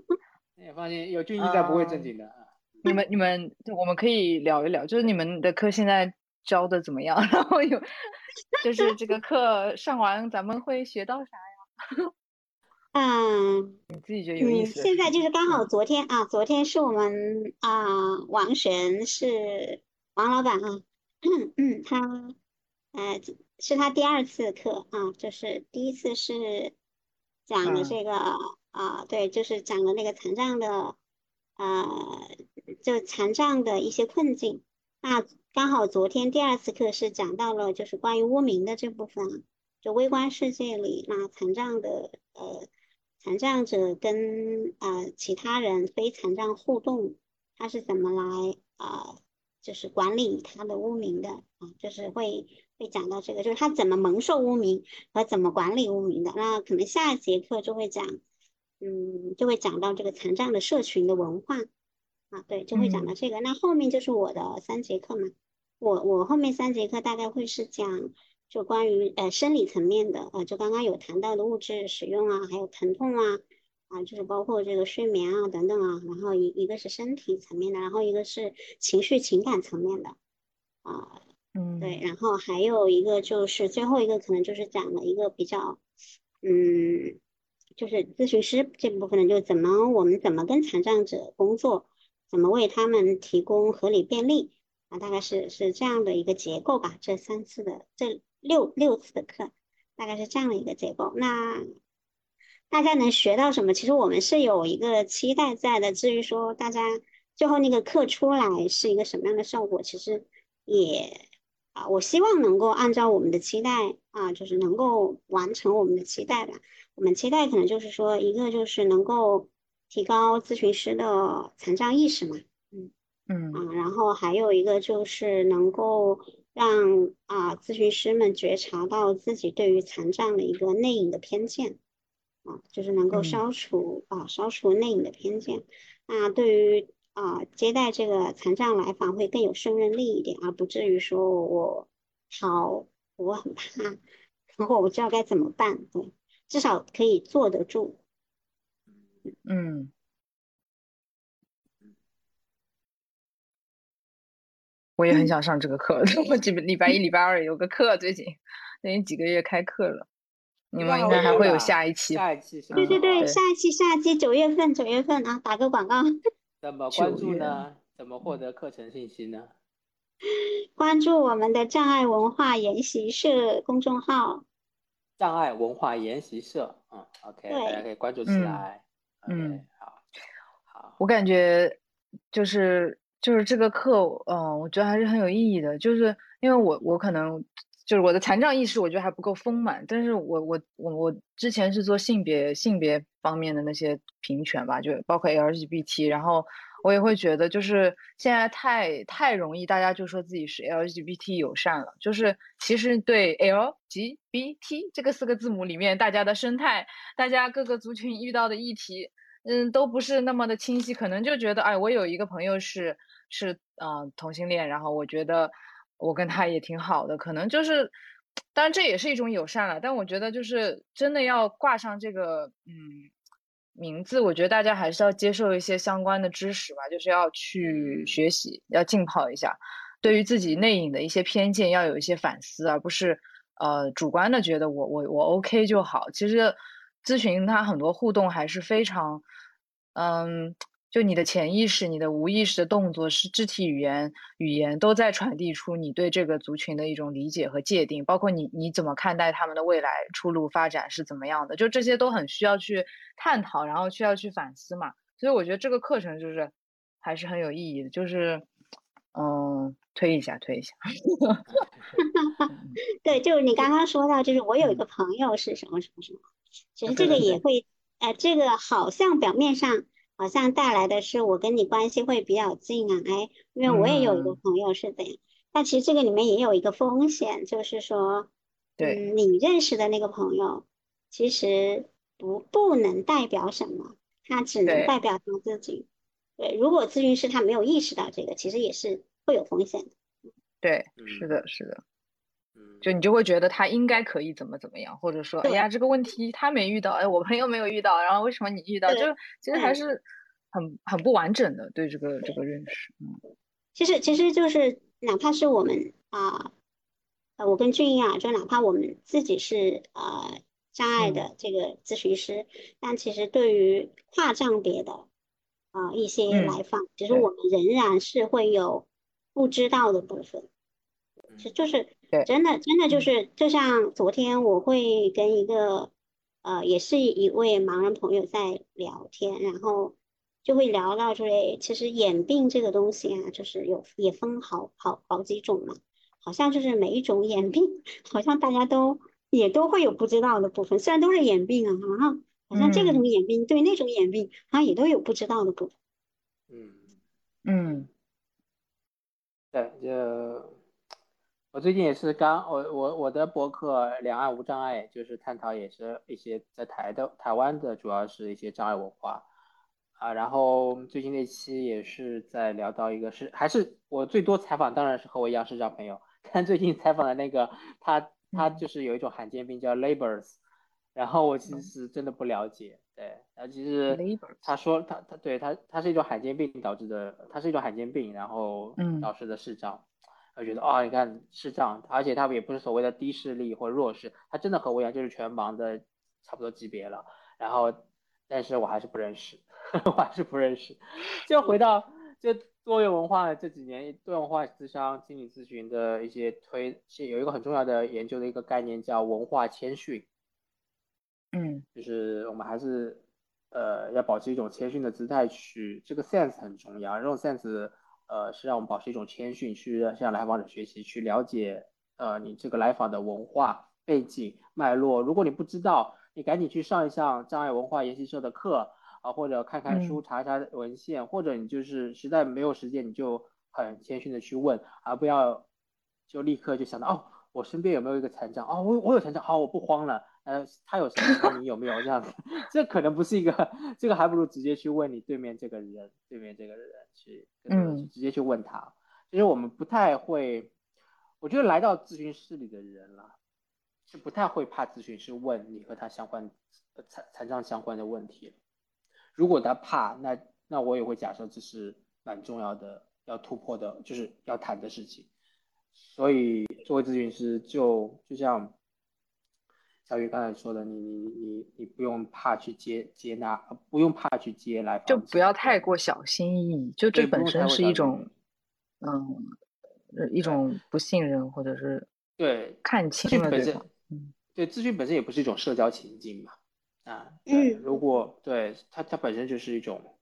你放心，有俊逸在不会正经的。你们你们，我们可以聊一聊，就是你们的课现在教的怎么样？然后有，就是这个课上完咱们会学到啥呀？嗯，你自己觉得有意思。现在就是刚好昨天啊，昨天是我们啊，王璇是王老板啊，嗯，他呃是他第二次课啊，就是第一次是讲的这个啊，对，就是讲的那个残障的呃，就残障的一些困境。那刚好昨天第二次课是讲到了就是关于污名的这部分，就微观世界里那残障的呃。残障者跟啊其他人非残障互动，他是怎么来啊？就是管理他的污名的啊，就是会会讲到这个，就是他怎么蒙受污名和怎么管理污名的。那可能下一节课就会讲，嗯，就会讲到这个残障的社群的文化啊，对，就会讲到这个。那后面就是我的三节课嘛，我我后面三节课大概会是讲。就关于呃生理层面的，呃，就刚刚有谈到的物质使用啊，还有疼痛啊，啊，就是包括这个睡眠啊等等啊，然后一一个是身体层面的，然后一个是情绪情感层面的，啊，嗯，对，然后还有一个就是最后一个可能就是讲了一个比较，嗯，就是咨询师这部分的，就怎么我们怎么跟残障者工作，怎么为他们提供合理便利，啊，大概是是这样的一个结构吧，这三次的这。六六次的课，大概是这样的一个结构。那大家能学到什么？其实我们是有一个期待在的。至于说大家最后那个课出来是一个什么样的效果，其实也啊，我希望能够按照我们的期待啊，就是能够完成我们的期待吧。我们期待可能就是说，一个就是能够提高咨询师的残障意识嘛，嗯嗯啊，然后还有一个就是能够。让啊咨询师们觉察到自己对于残障的一个内隐的偏见，啊，就是能够消除啊消除内隐的偏见。那对于啊接待这个残障来访会更有胜任力一点，而不至于说我好我很怕，然后我不知道该怎么办，对，至少可以坐得住。嗯，我也很想上这个课，我这礼拜一、礼拜二有个课，最近最近几个月开课了。你们应该还会有下一期，下一期是对对对，下一期下一期九月份九月份啊，打个广告。怎么关注呢？怎么获得课程信息呢？关注我们的障碍文化研习社公众号。障碍文化研习社，嗯，OK，大家可以关注起来。嗯，好，好。我感觉就是就是这个课，嗯，我觉得还是很有意义的，就是因为我我可能。就是我的残障意识，我觉得还不够丰满。但是我我我我之前是做性别性别方面的那些平权吧，就包括 LGBT。然后我也会觉得，就是现在太太容易，大家就说自己是 LGBT 友善了。就是其实对 LGBT 这个四个字母里面，大家的生态，大家各个族群遇到的议题，嗯，都不是那么的清晰。可能就觉得，哎，我有一个朋友是是嗯同性恋，然后我觉得。我跟他也挺好的，可能就是，当然这也是一种友善了。但我觉得就是真的要挂上这个嗯名字，我觉得大家还是要接受一些相关的知识吧，就是要去学习，要浸泡一下，对于自己内隐的一些偏见要有一些反思，而不是呃主观的觉得我我我 OK 就好。其实咨询它很多互动还是非常嗯。就你的潜意识、你的无意识的动作、是肢体语言、语言都在传递出你对这个族群的一种理解和界定，包括你你怎么看待他们的未来出路发展是怎么样的，就这些都很需要去探讨，然后需要去反思嘛。所以我觉得这个课程就是还是很有意义的，就是嗯，推一下，推一下。对，就是你刚刚说到，就是我有一个朋友是什么什么什么，其实这个也会，呃，这个好像表面上。好像带来的是我跟你关系会比较近啊，哎，因为我也有一个朋友是怎样，但其实这个里面也有一个风险，就是说，对，你认识的那个朋友，其实不不能代表什么，他只能代表他自己。对，如果咨询师他没有意识到这个，其实也是会有风险的。对，是的，是的。就你就会觉得他应该可以怎么怎么样，或者说，哎呀，这个问题他没遇到，哎，我朋友没有遇到，然后为什么你遇到？就其实还是很很不完整的对这个这个认识。嗯，其实其实就是哪怕是我们啊，呃，我跟俊英啊，就哪怕我们自己是呃障碍的这个咨询师，但其实对于跨障别的啊一些来访，其实我们仍然是会有不知道的部分，其实就是。真的，真的就是，就像昨天我会跟一个，呃，也是一位盲人朋友在聊天，然后就会聊到说，其实眼病这个东西啊，就是有也分好好好几种嘛，好像就是每一种眼病，好像大家都也都会有不知道的部分，虽然都是眼病啊，好像好像这个种眼病对那种眼病，好像也都有不知道的部分。嗯嗯，对，就。我最近也是刚我我我的博客两岸无障碍，就是探讨也是一些在台的台湾的，主要是一些障碍文化啊。然后最近那期也是在聊到一个，是还是我最多采访当然是和我一样是障朋友，但最近采访的那个他他就是有一种罕见病叫 Labors，然后我其实真的不了解，对，然后其实他说他他对他他是一种罕见病导致的，他是一种罕见病，然后导致的视障。我觉得啊，你看视障，而且他也不是所谓的低视力或弱视，他真的和我一样就是全盲的差不多级别了。然后，但是我还是不认识，我还是不认识。就回到就多元文化这几年，多元文化智商心理咨询的一些推，有一个很重要的研究的一个概念叫文化谦逊。嗯，就是我们还是呃要保持一种谦逊的姿态去，这个 sense 很重要，这种 sense。呃，是让我们保持一种谦逊，去向来访者学习，去了解呃你这个来访的文化背景脉络。如果你不知道，你赶紧去上一上障碍文化研习社的课啊，或者看看书，查一查文献，或者你就是实在没有时间，你就很谦逊的去问，而不要就立刻就想到哦，我身边有没有一个残障？哦，我我有残障，好，我不慌了，呃，他有什么？你有没有这样？这可能不是一个，这个还不如直接去问你对面这个人，对面这个人去，嗯，直接去问他。其实我们不太会，我觉得来到咨询室里的人啦，是不太会怕咨询师问你和他相关残残障相关的问题。如果他怕，那那我也会假设这是蛮重要的，要突破的，就是要谈的事情。所以作为咨询师，就就像小雨刚才说的，你你你你不用怕去接接纳，不用怕去接来访，就不要太过小心翼翼，就这本身是一种，嗯，一种不信任或者是对看清了对方，嗯，对，咨询本身也不是一种社交情境嘛，啊，嗯，如果对它它本身就是一种。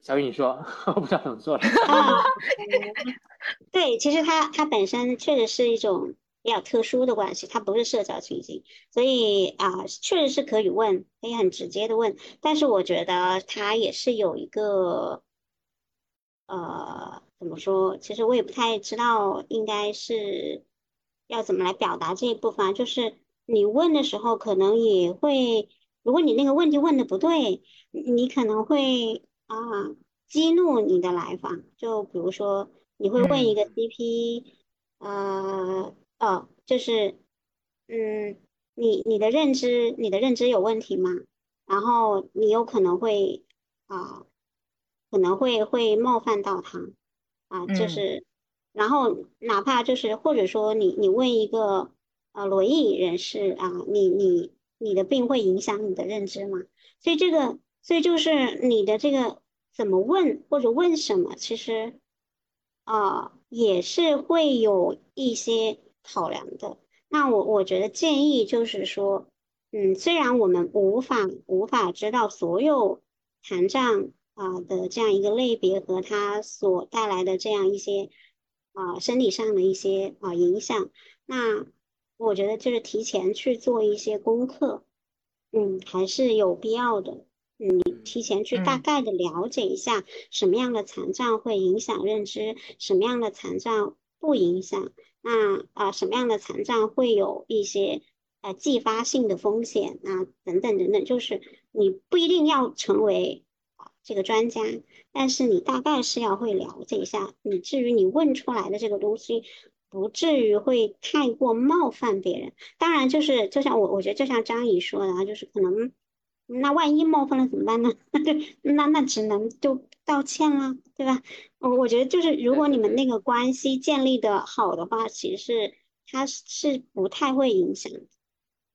小雨，你说，我不知道怎么做了。对，其实它它本身确实是一种比较特殊的关系，它不是社交情境，所以啊，确实是可以问，可以很直接的问。但是我觉得它也是有一个，呃，怎么说？其实我也不太知道，应该是要怎么来表达这一部分。就是你问的时候，可能也会，如果你那个问题问的不对，你可能会。啊，激怒你的来访，就比如说你会问一个 CP，呃，哦，就是，嗯，你你的认知，你的认知有问题吗？然后你有可能会啊，可能会会冒犯到他，啊，就是，然后哪怕就是或者说你你问一个呃轮椅人士啊，你你你的病会影响你的认知吗？所以这个，所以就是你的这个。怎么问或者问什么，其实啊也是会有一些考量的。那我我觉得建议就是说，嗯，虽然我们无法无法知道所有残障啊的这样一个类别和它所带来的这样一些啊身体上的一些啊影响，那我觉得就是提前去做一些功课，嗯，还是有必要的。你提前去大概的了解一下什么样的残障会影响认知，什么样的残障不影响。那啊，什么样的残障会有一些呃继发性的风险啊？等等等等，就是你不一定要成为啊这个专家，但是你大概是要会了解一下。你至于你问出来的这个东西，不至于会太过冒犯别人。当然，就是就像我我觉得就像张怡说的啊，就是可能。那万一冒犯了怎么办呢？那就那那只能就道歉啊，对吧？我我觉得就是如果你们那个关系建立的好的话，其实是他是不太会影响。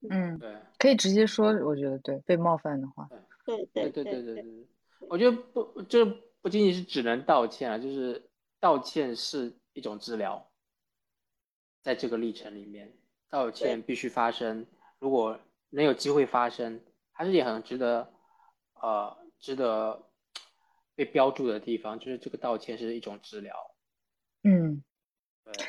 嗯，对，可以直接说，我觉得对，被冒犯的话，对对对对对对，我觉得不，这不仅仅是只能道歉啊，就是道歉是一种治疗，在这个历程里面，道歉必须发生，如果能有机会发生。还是也很值得，呃，值得被标注的地方，就是这个道歉是一种治疗。嗯，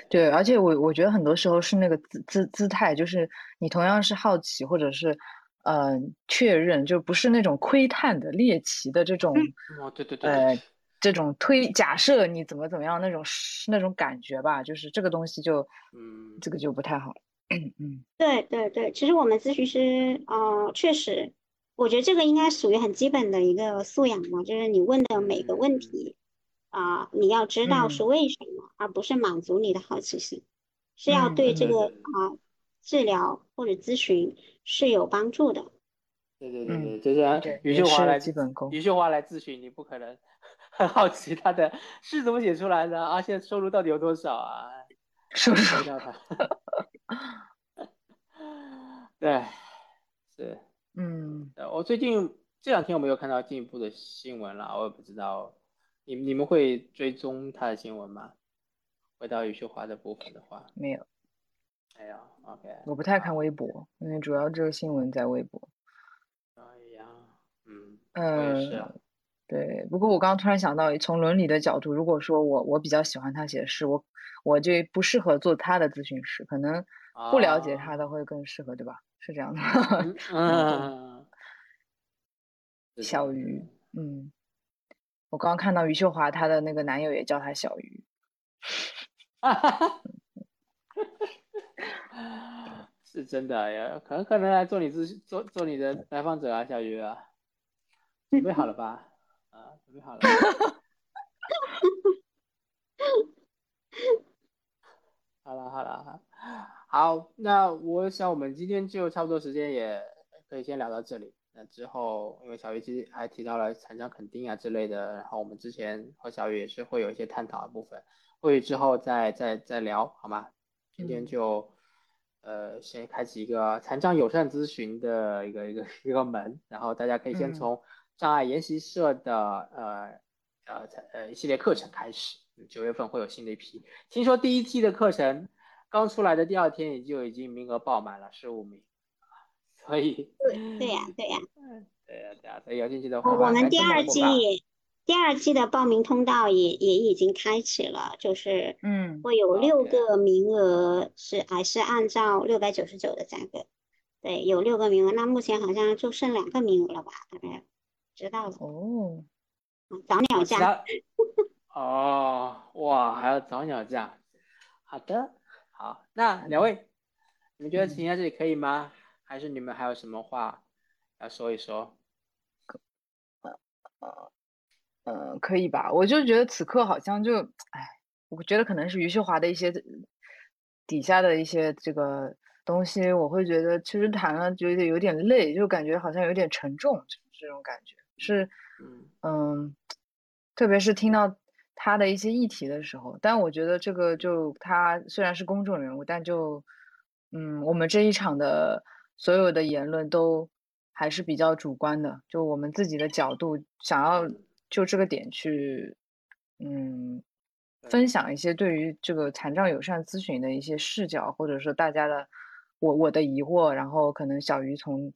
对，而且我我觉得很多时候是那个姿姿姿态，就是你同样是好奇或者是呃确认，就不是那种窥探的猎奇的这种，哦，对对对，呃，这种推假设你怎么怎么样那种那种感觉吧，就是这个东西就，嗯，这个就不太好。嗯 嗯，对对对，其实我们咨询师，呃，确实。我觉得这个应该属于很基本的一个素养嘛，就是你问的每个问题啊，你要知道是为什么，而不是满足你的好奇心，是要对这个啊治疗或者咨询是有帮助的。对对对对，就是余秀华来基本功，余秀华来咨询，你不可能很好奇他的是怎么写出来的，啊？现在收入到底有多少啊？收入到他。对，是。嗯，我最近这两天我没有看到进一步的新闻了，我也不知道，你你们会追踪他的新闻吗？回到余秀华的部分的话，没有，没有，OK。我不太看微博，因为主要这个新闻在微博。哎呀，嗯，嗯，对。不过我刚刚突然想到，从伦理的角度，如果说我我比较喜欢他写的诗，我我就不适合做他的咨询师，可能不了解他的会更适合，对吧？是这样的，嗯，小鱼，嗯，我刚刚看到余秀华，她的那个男友也叫她小鱼，哈哈哈，是真的呀，可能可能来做你咨做做你的来访者啊，小鱼啊，准备好了吧？啊，准备好了。好了好了好，那我想我们今天就差不多时间也可以先聊到这里。那之后，因为小鱼其实还提到了残障肯定啊之类的，然后我们之前和小鱼也是会有一些探讨的部分，或许之后再再再聊好吗？今天就。呃，先开启一个残障友善咨询的一个一个一个门，然后大家可以先从障碍研习社的呃呃呃一系列课程开始。九月份会有新的一批，听说第一期的课程刚出来的第二天也就已经名额爆满了，十五名所以对对呀对呀，对呀 对呀，所以有兴趣的话，我们第二季。第二季的报名通道也也已经开启了，就是嗯，会有六个名额，是还是按照六百九十九的价格，对，有六个名额，那目前好像就剩两个名额了吧？大概知道了哦，早鸟价，哦，哇，还要早鸟价，好的，好，那两位，你们觉得停在这里可以吗？还是你们还有什么话要说一说？呃呃，可以吧？我就觉得此刻好像就，哎，我觉得可能是余秀华的一些底下的一些这个东西，我会觉得其实谈了觉得有点累，就感觉好像有点沉重，这种感觉是，嗯，特别是听到他的一些议题的时候，但我觉得这个就他虽然是公众人物，但就，嗯，我们这一场的所有的言论都还是比较主观的，就我们自己的角度想要。就这个点去，嗯，分享一些对于这个残障友善咨询的一些视角，或者说大家的我我的疑惑，然后可能小鱼从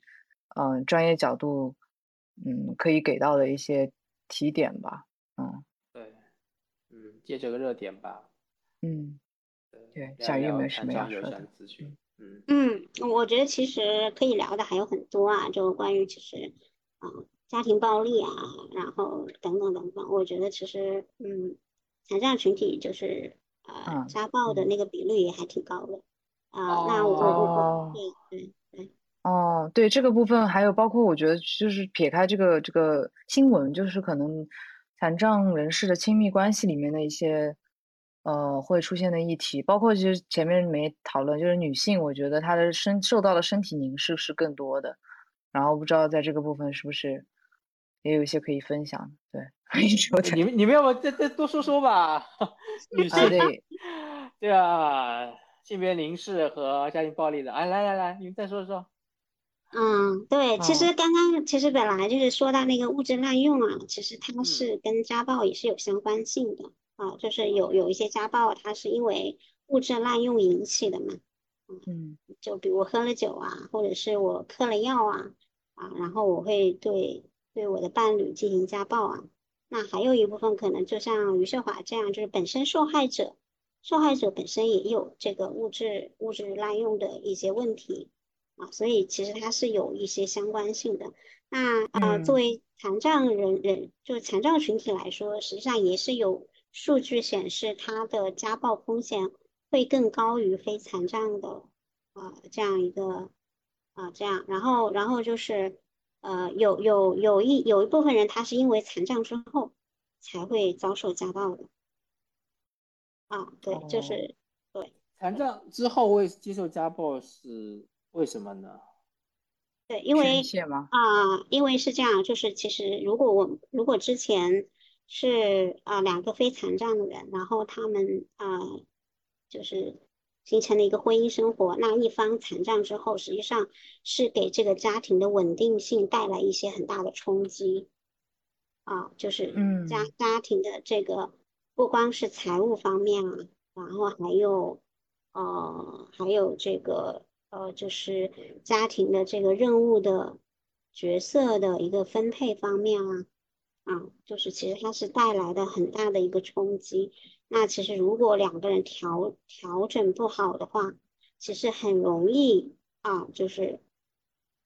嗯专业角度，嗯可以给到的一些提点吧，嗯，借这个热点吧，嗯，对，小鱼有没有什么要说的？嗯嗯，我觉得其实可以聊的还有很多啊，就关于其实，嗯。家庭暴力啊，然后等等等等，我觉得其实，嗯，残障群体就是呃家暴的那个比率也还挺高的啊。那我我对对对哦，对这个部分还有包括我觉得就是撇开这个这个新闻，就是可能残障人士的亲密关系里面的一些呃会出现的议题，包括其实前面没讨论，就是女性，我觉得她的身受到的身体凝视是更多的，然后不知道在这个部分是不是。也有一些可以分享的，对，你们你们要不再再多说说吧？女性对 对啊，性别凝视和家庭暴力的，哎，来来来，你们再说说。嗯，对，其实刚刚其实本来就是说到那个物质滥用啊，其实它是跟家暴也是有相关性的啊，就是有有一些家暴它是因为物质滥用引起的嘛，嗯，就比如喝了酒啊，或者是我嗑了药啊，啊，然后我会对。对我的伴侣进行家暴啊，那还有一部分可能就像余秀华这样，就是本身受害者，受害者本身也有这个物质物质滥用的一些问题啊，所以其实它是有一些相关性的。那呃，作为残障人人，就是残障群体来说，实际上也是有数据显示，他的家暴风险会更高于非残障的啊这样一个啊这样，然后然后就是。呃，有有有一有一部分人，他是因为残障之后才会遭受家暴的。啊，对，就是对。残障之后会接受家暴是为什么呢？对，因为啊，因为是这样，就是其实如果我如果之前是啊两个非残障的人，然后他们啊就是。形成了一个婚姻生活，那一方残障之后，实际上是给这个家庭的稳定性带来一些很大的冲击，啊，就是嗯家家庭的这个不光是财务方面啊，然后还有呃还有这个呃就是家庭的这个任务的角色的一个分配方面啊，啊，就是其实它是带来的很大的一个冲击。那其实如果两个人调调整不好的话，其实很容易啊，就是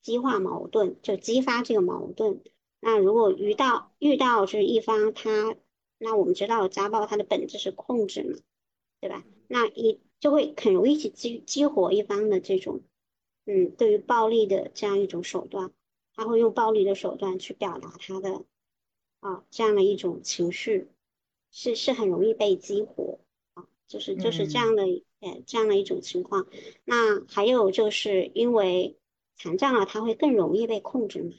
激化矛盾，就激发这个矛盾。那如果遇到遇到就是一方他，那我们知道家暴它的本质是控制嘛，对吧？那一就会很容易去激激活一方的这种嗯，对于暴力的这样一种手段，他会用暴力的手段去表达他的啊这样的一种情绪，是是很容易被激活啊，就是就是这样的呃这样的一种情况。那还有就是因为残障了，他会更容易被控制嘛？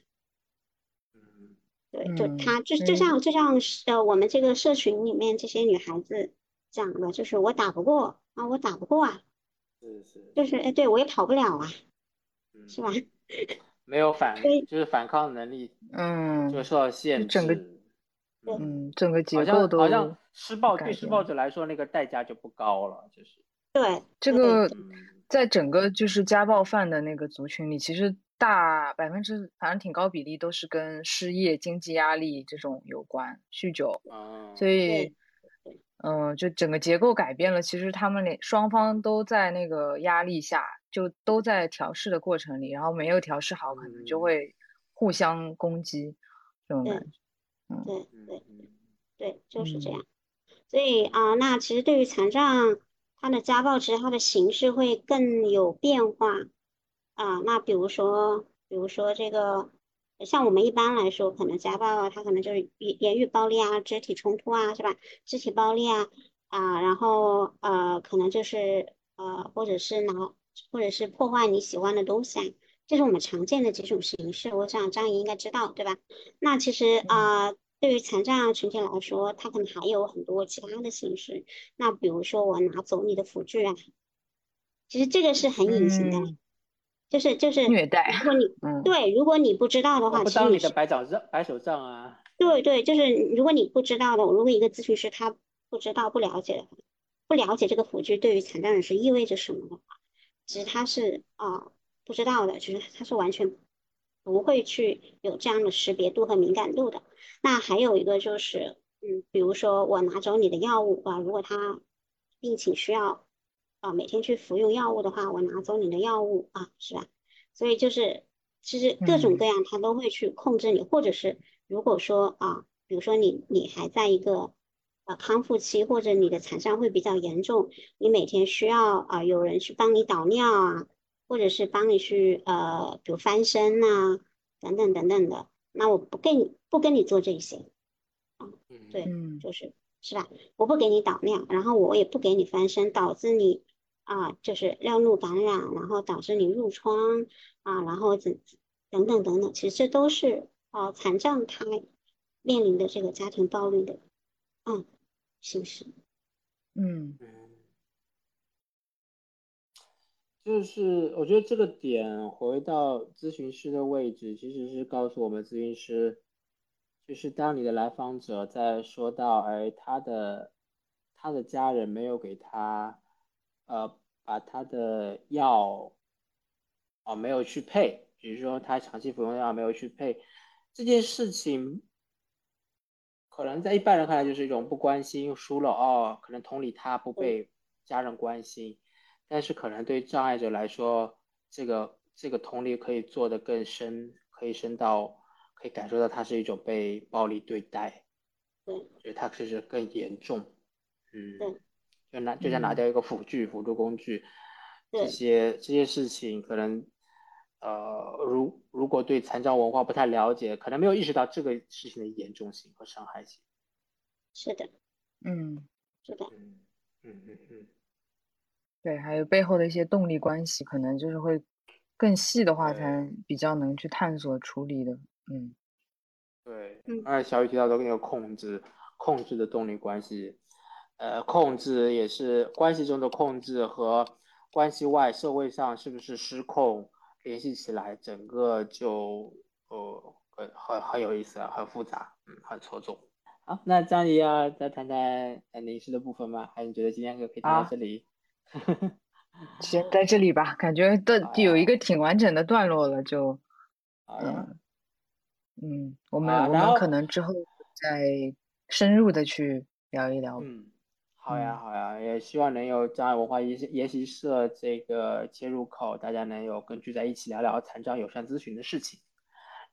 对，就他就就像就像呃我们这个社群里面这些女孩子讲的，就是我打不过啊，我打不过啊，是是，就是哎，对我也跑不了啊，是吧？没有反，就是反抗能力，嗯，就受到限制。整个，嗯，整个结构都好像施暴对施暴者来说，那个代价就不高了，就是。对，这个在整个就是家暴犯的那个族群里，其实。大百分之反正挺高比例都是跟失业、经济压力这种有关，酗酒，所以，嗯，就整个结构改变了。其实他们连双方都在那个压力下，就都在调试的过程里，然后没有调试好，可能就会互相攻击这种感觉。嗯，对对对，就是这样。所以啊，那其实对于残障，他的家暴其实它的形式会更有变化。啊，那比如说，比如说这个，像我们一般来说，可能家暴啊，他可能就是言言语暴力啊，肢体冲突啊，是吧？肢体暴力啊，啊，然后呃，可能就是呃，或者是拿，或者是破坏你喜欢的东西啊，这是我们常见的几种形式。我想张姨应该知道，对吧？那其实啊，对于残障群体来说，他可能还有很多其他的形式。那比如说我拿走你的辅具啊，其实这个是很隐形的。就是就是虐待。如果你对，如果你不知道的话，不当你的白掌杖、白手杖啊。对对，就是如果你不知道的，如果一个咨询师他不知道、不了解的话，不了解这个辅具对于残障人士意味着什么的话，其实他是啊不知道的，就是他是完全不会去有这样的识别度和敏感度的。那还有一个就是，嗯，比如说我拿走你的药物啊，如果他病情需要。啊，每天去服用药物的话，我拿走你的药物啊，是吧？所以就是，其实各种各样他都会去控制你，或者是如果说啊，比如说你你还在一个呃康复期，或者你的残障会比较严重，你每天需要啊有人去帮你导尿啊，或者是帮你去呃比如翻身呐等等等等的，那我不跟你不跟你做这些啊，对，就是是吧？我不给你导尿，然后我也不给你翻身，导致你。啊，就是尿路感染，然后导致你褥疮啊，然后等等等等等，其实这都是啊残障他面临的这个家庭暴力的嗯形式。嗯，就是我觉得这个点回到咨询师的位置，其实是告诉我们咨询师，就是当你的来访者在说到哎他的他的家人没有给他。呃，把他的药啊没有去配，比如说他长期服用药没有去配，这件事情可能在一般人看来就是一种不关心输了哦，可能同理他不被家人关心，但是可能对障碍者来说，这个这个同理可以做得更深，可以深到可以感受到他是一种被暴力对待，对，所以他其实更严重，嗯。就拿就像拿掉一个辅具、辅助工具，这些这些事情可能，呃，如如果对残障文化不太了解，可能没有意识到这个事情的严重性和伤害性。是的，嗯，是的，嗯嗯嗯嗯，对，还有背后的一些动力关系，可能就是会更细的话，才比较能去探索处理的。嗯，对，嗯。而且小雨提到的那个控制，控制的动力关系。呃，控制也是关系中的控制和关系外社会上是不是失控联系起来，整个就呃很很很有意思啊，很复杂，嗯，很错综。好，那张怡要再谈谈临时的部分吗？还是觉得今天就可以谈到这里？先在这里吧，感觉的有一个挺完整的段落了，就嗯嗯，我们我们可能之后再深入的去聊一聊。嗯。好呀，好呀，也希望能有障碍文化研研习社这个切入口，大家能有更聚在一起聊聊残障友善咨询的事情。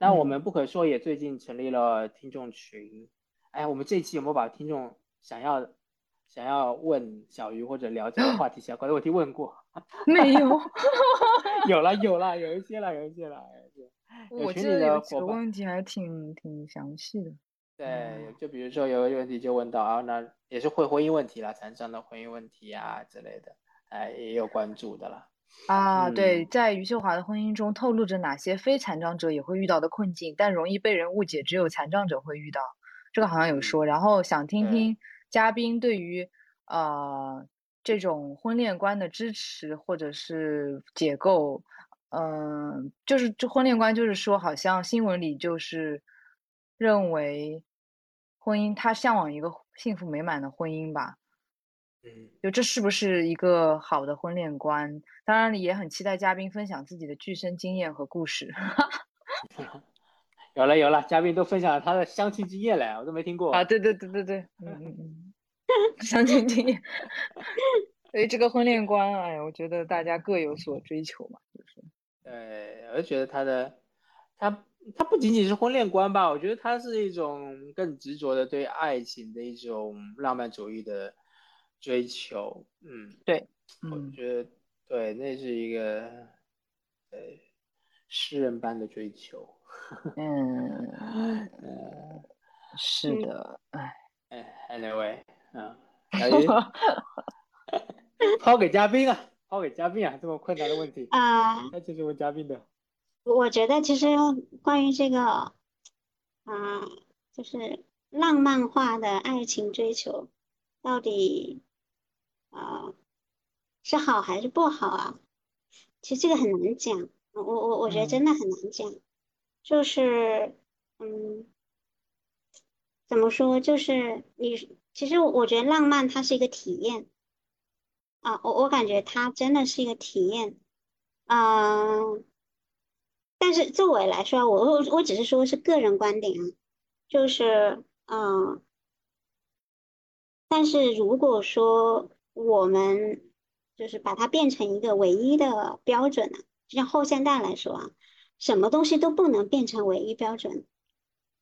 那我们不可说也最近成立了听众群，哎，我们这期有没有把听众想要想要问小鱼或者了解的话题 相关的问题问过？没有，有了有了有一些了有一些了，我记得有几个问题还挺挺详细的。对，就比如说有个问题就问到啊，那也是会婚姻问题啦，残障的婚姻问题啊之类的，哎，也有关注的啦。啊，对，在余秀华的婚姻中透露着哪些非残障者也会遇到的困境，但容易被人误解，只有残障者会遇到。这个好像有说，然后想听听嘉宾对于呃这种婚恋观的支持或者是解构。嗯，就是这婚恋观，就是说，好像新闻里就是认为婚姻，他向往一个幸福美满的婚姻吧。嗯，就这是不是一个好的婚恋观？当然，也很期待嘉宾分享自己的具身经验和故事。有了有了，嘉宾都分享了他的相亲经验了，我都没听过啊！对对对对对，嗯嗯嗯，相亲经验。所以这个婚恋观，哎，我觉得大家各有所追求嘛，就是。对，我就觉得他的，他他不仅仅是婚恋观吧，我觉得他是一种更执着的对爱情的一种浪漫主义的追求。嗯，对，我觉得对，那是一个呃诗人般的追求。嗯，是的，哎哎，anyway，嗯，抛给嘉宾啊。抛给嘉宾啊，这么困难的问题啊，那就是问嘉宾的。我觉得其实关于这个啊，就是浪漫化的爱情追求，到底啊是好还是不好啊？其实这个很难讲，我我我觉得真的很难讲。就是嗯，怎么说？就是你其实我觉得浪漫它是一个体验。啊，我我感觉它真的是一个体验，嗯，但是作为来说，我我我只是说是个人观点啊，就是嗯，但是如果说我们就是把它变成一个唯一的标准呢，就像后现代来说啊，什么东西都不能变成唯一标准，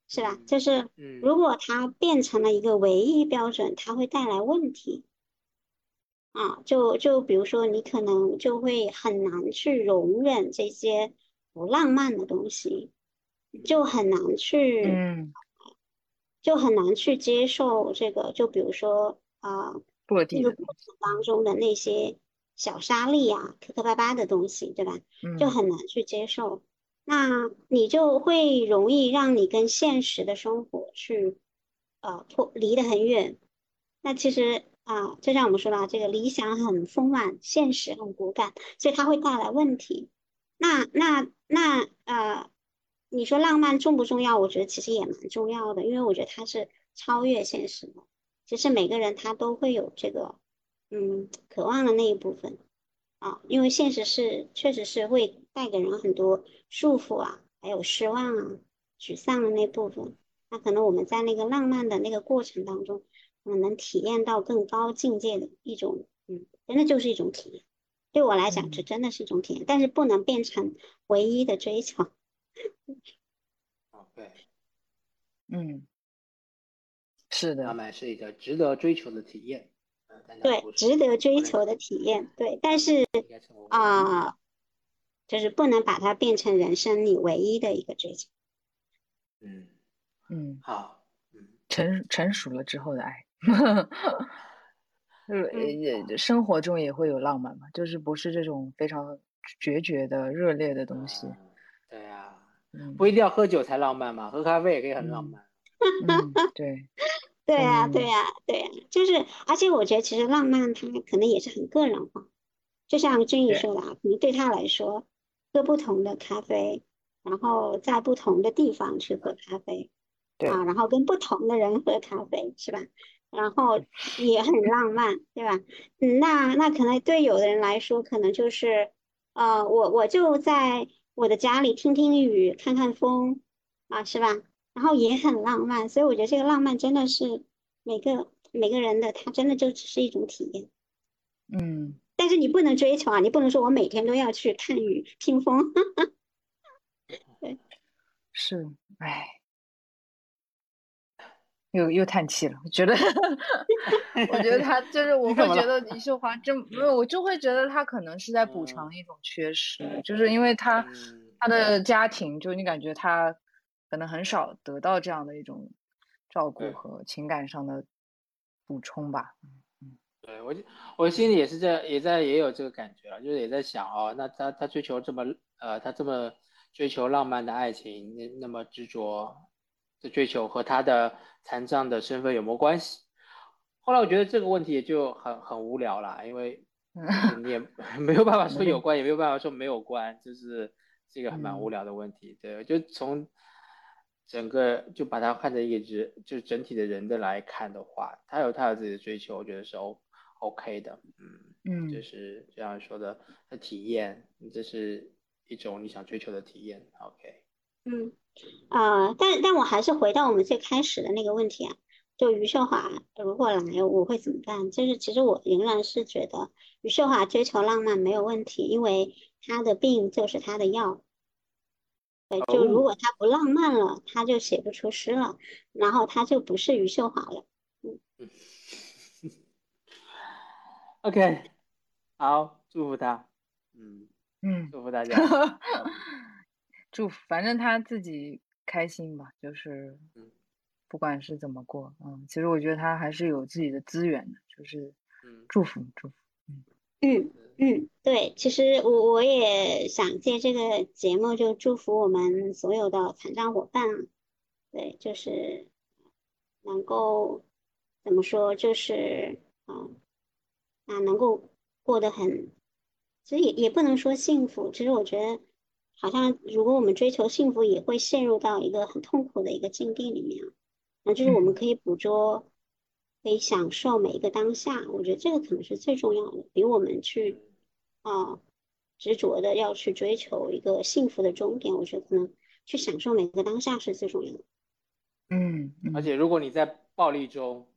是吧？就是如果它变成了一个唯一标准，它会带来问题。啊，就就比如说，你可能就会很难去容忍这些不浪漫的东西，就很难去，嗯，就很难去接受这个。就比如说啊，这个过程当中的那些小沙粒啊、磕磕巴巴的东西，对吧？就很难去接受。那你就会容易让你跟现实的生活去呃脱离得很远。那其实。啊，就像我们说的，这个理想很丰满，现实很骨感，所以它会带来问题。那那那呃，你说浪漫重不重要？我觉得其实也蛮重要的，因为我觉得它是超越现实的。其实每个人他都会有这个嗯渴望的那一部分啊，因为现实是确实是会带给人很多束缚啊，还有失望啊、沮丧的那部分。那可能我们在那个浪漫的那个过程当中。我们能体验到更高境界的一种，嗯，真的就是一种体验。对我来讲，这真的是一种体验，但是不能变成唯一的追求。哦，对，嗯，是的，浪漫是一个值得追求的体验。对，值得追求的体验，对，但是啊，就是不能把它变成人生里唯一的一个追求。嗯嗯，好，嗯，成成熟了之后的爱。呵呵，呃，生活中也会有浪漫嘛，就是不是这种非常决绝的、热烈的东西。对呀，不一定要喝酒才浪漫嘛，喝咖啡也可以很浪漫。嗯，对，对呀，对呀，对呀，就是，而且我觉得其实浪漫它可能也是很个人化，就像君怡说的啊，可能对他来说，喝不同的咖啡，然后在不同的地方去喝咖啡，啊，然后跟不同的人喝咖啡，是吧？然后也很浪漫，对吧？嗯，那那可能对有的人来说，可能就是，呃，我我就在我的家里听听雨，看看风，啊，是吧？然后也很浪漫，所以我觉得这个浪漫真的是每个每个人的，他真的就只是一种体验。嗯，但是你不能追求啊，你不能说我每天都要去看雨听风。对，是，哎。又又叹气了，我觉得，我觉得他就是 我会觉得李秀华真没有，我就会觉得他可能是在补偿一种缺失，就是因为他他的家庭，就你感觉他可能很少得到这样的一种照顾和情感上的补充吧。嗯，对我我心里也是在也在也有这个感觉了，就是也在想哦，那他他追求这么呃他这么追求浪漫的爱情，那那么执着。的追求和他的残障的身份有没有关系？后来我觉得这个问题也就很很无聊了，因为 你也 没有办法说有 关，也没有办法说没有关，就是是一个蛮无聊的问题。对，就从整个就把它看成一个人，就是整体的人的来看的话，他有他有自己的追求，我觉得是 O OK 的。嗯嗯，就是这样说的，的体验，这是一种你想追求的体验。OK。嗯。呃，但但我还是回到我们最开始的那个问题啊，就余秀华如果来，我会怎么办？就是其实我仍然是觉得余秀华追求浪漫没有问题，因为他的病就是他的药。对，就如果他不浪漫了，他就写不出诗了，然后他就不是余秀华了。嗯。OK，好，祝福他。嗯嗯，祝福大家。祝福，反正他自己开心吧，就是，不管是怎么过，嗯，其实我觉得他还是有自己的资源的，就是，祝福祝福，嗯。嗯嗯，对，其实我我也想借这个节目就祝福我们所有的残障伙伴，对，就是能够怎么说，就是嗯啊，能够过得很，其实也也不能说幸福，其实我觉得。好像如果我们追求幸福，也会陷入到一个很痛苦的一个境地里面。那就是我们可以捕捉，可以享受每一个当下。我觉得这个可能是最重要的，比我们去啊执着的要去追求一个幸福的终点。我觉得可能去享受每个当下是最重要的。嗯，而且如果你在暴力中，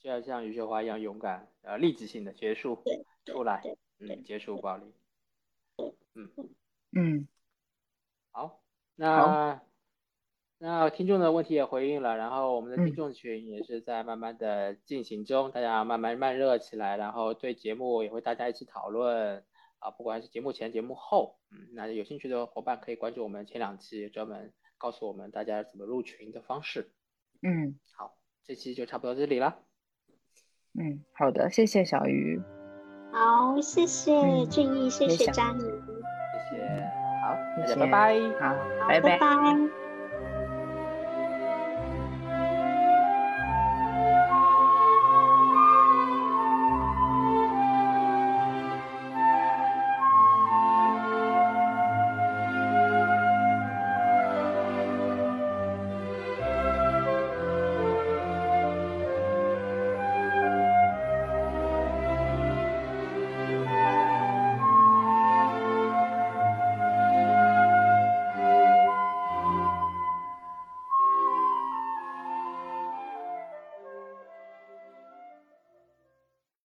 就要像余秀华一样勇敢，呃，立即性的结束出来，嗯，结束暴力。嗯嗯。好，那那听众的问题也回应了，然后我们的听众群也是在慢慢的进行中，大家慢慢慢热起来，然后对节目也会大家一起讨论啊，不管是节目前节目后，嗯，那有兴趣的伙伴可以关注我们前两期，专门告诉我们大家怎么入群的方式。嗯，好，这期就差不多这里了。嗯，好的，谢谢小鱼。好，谢谢俊逸，谢谢张宇。谢谢。好，大家拜拜。好，拜拜。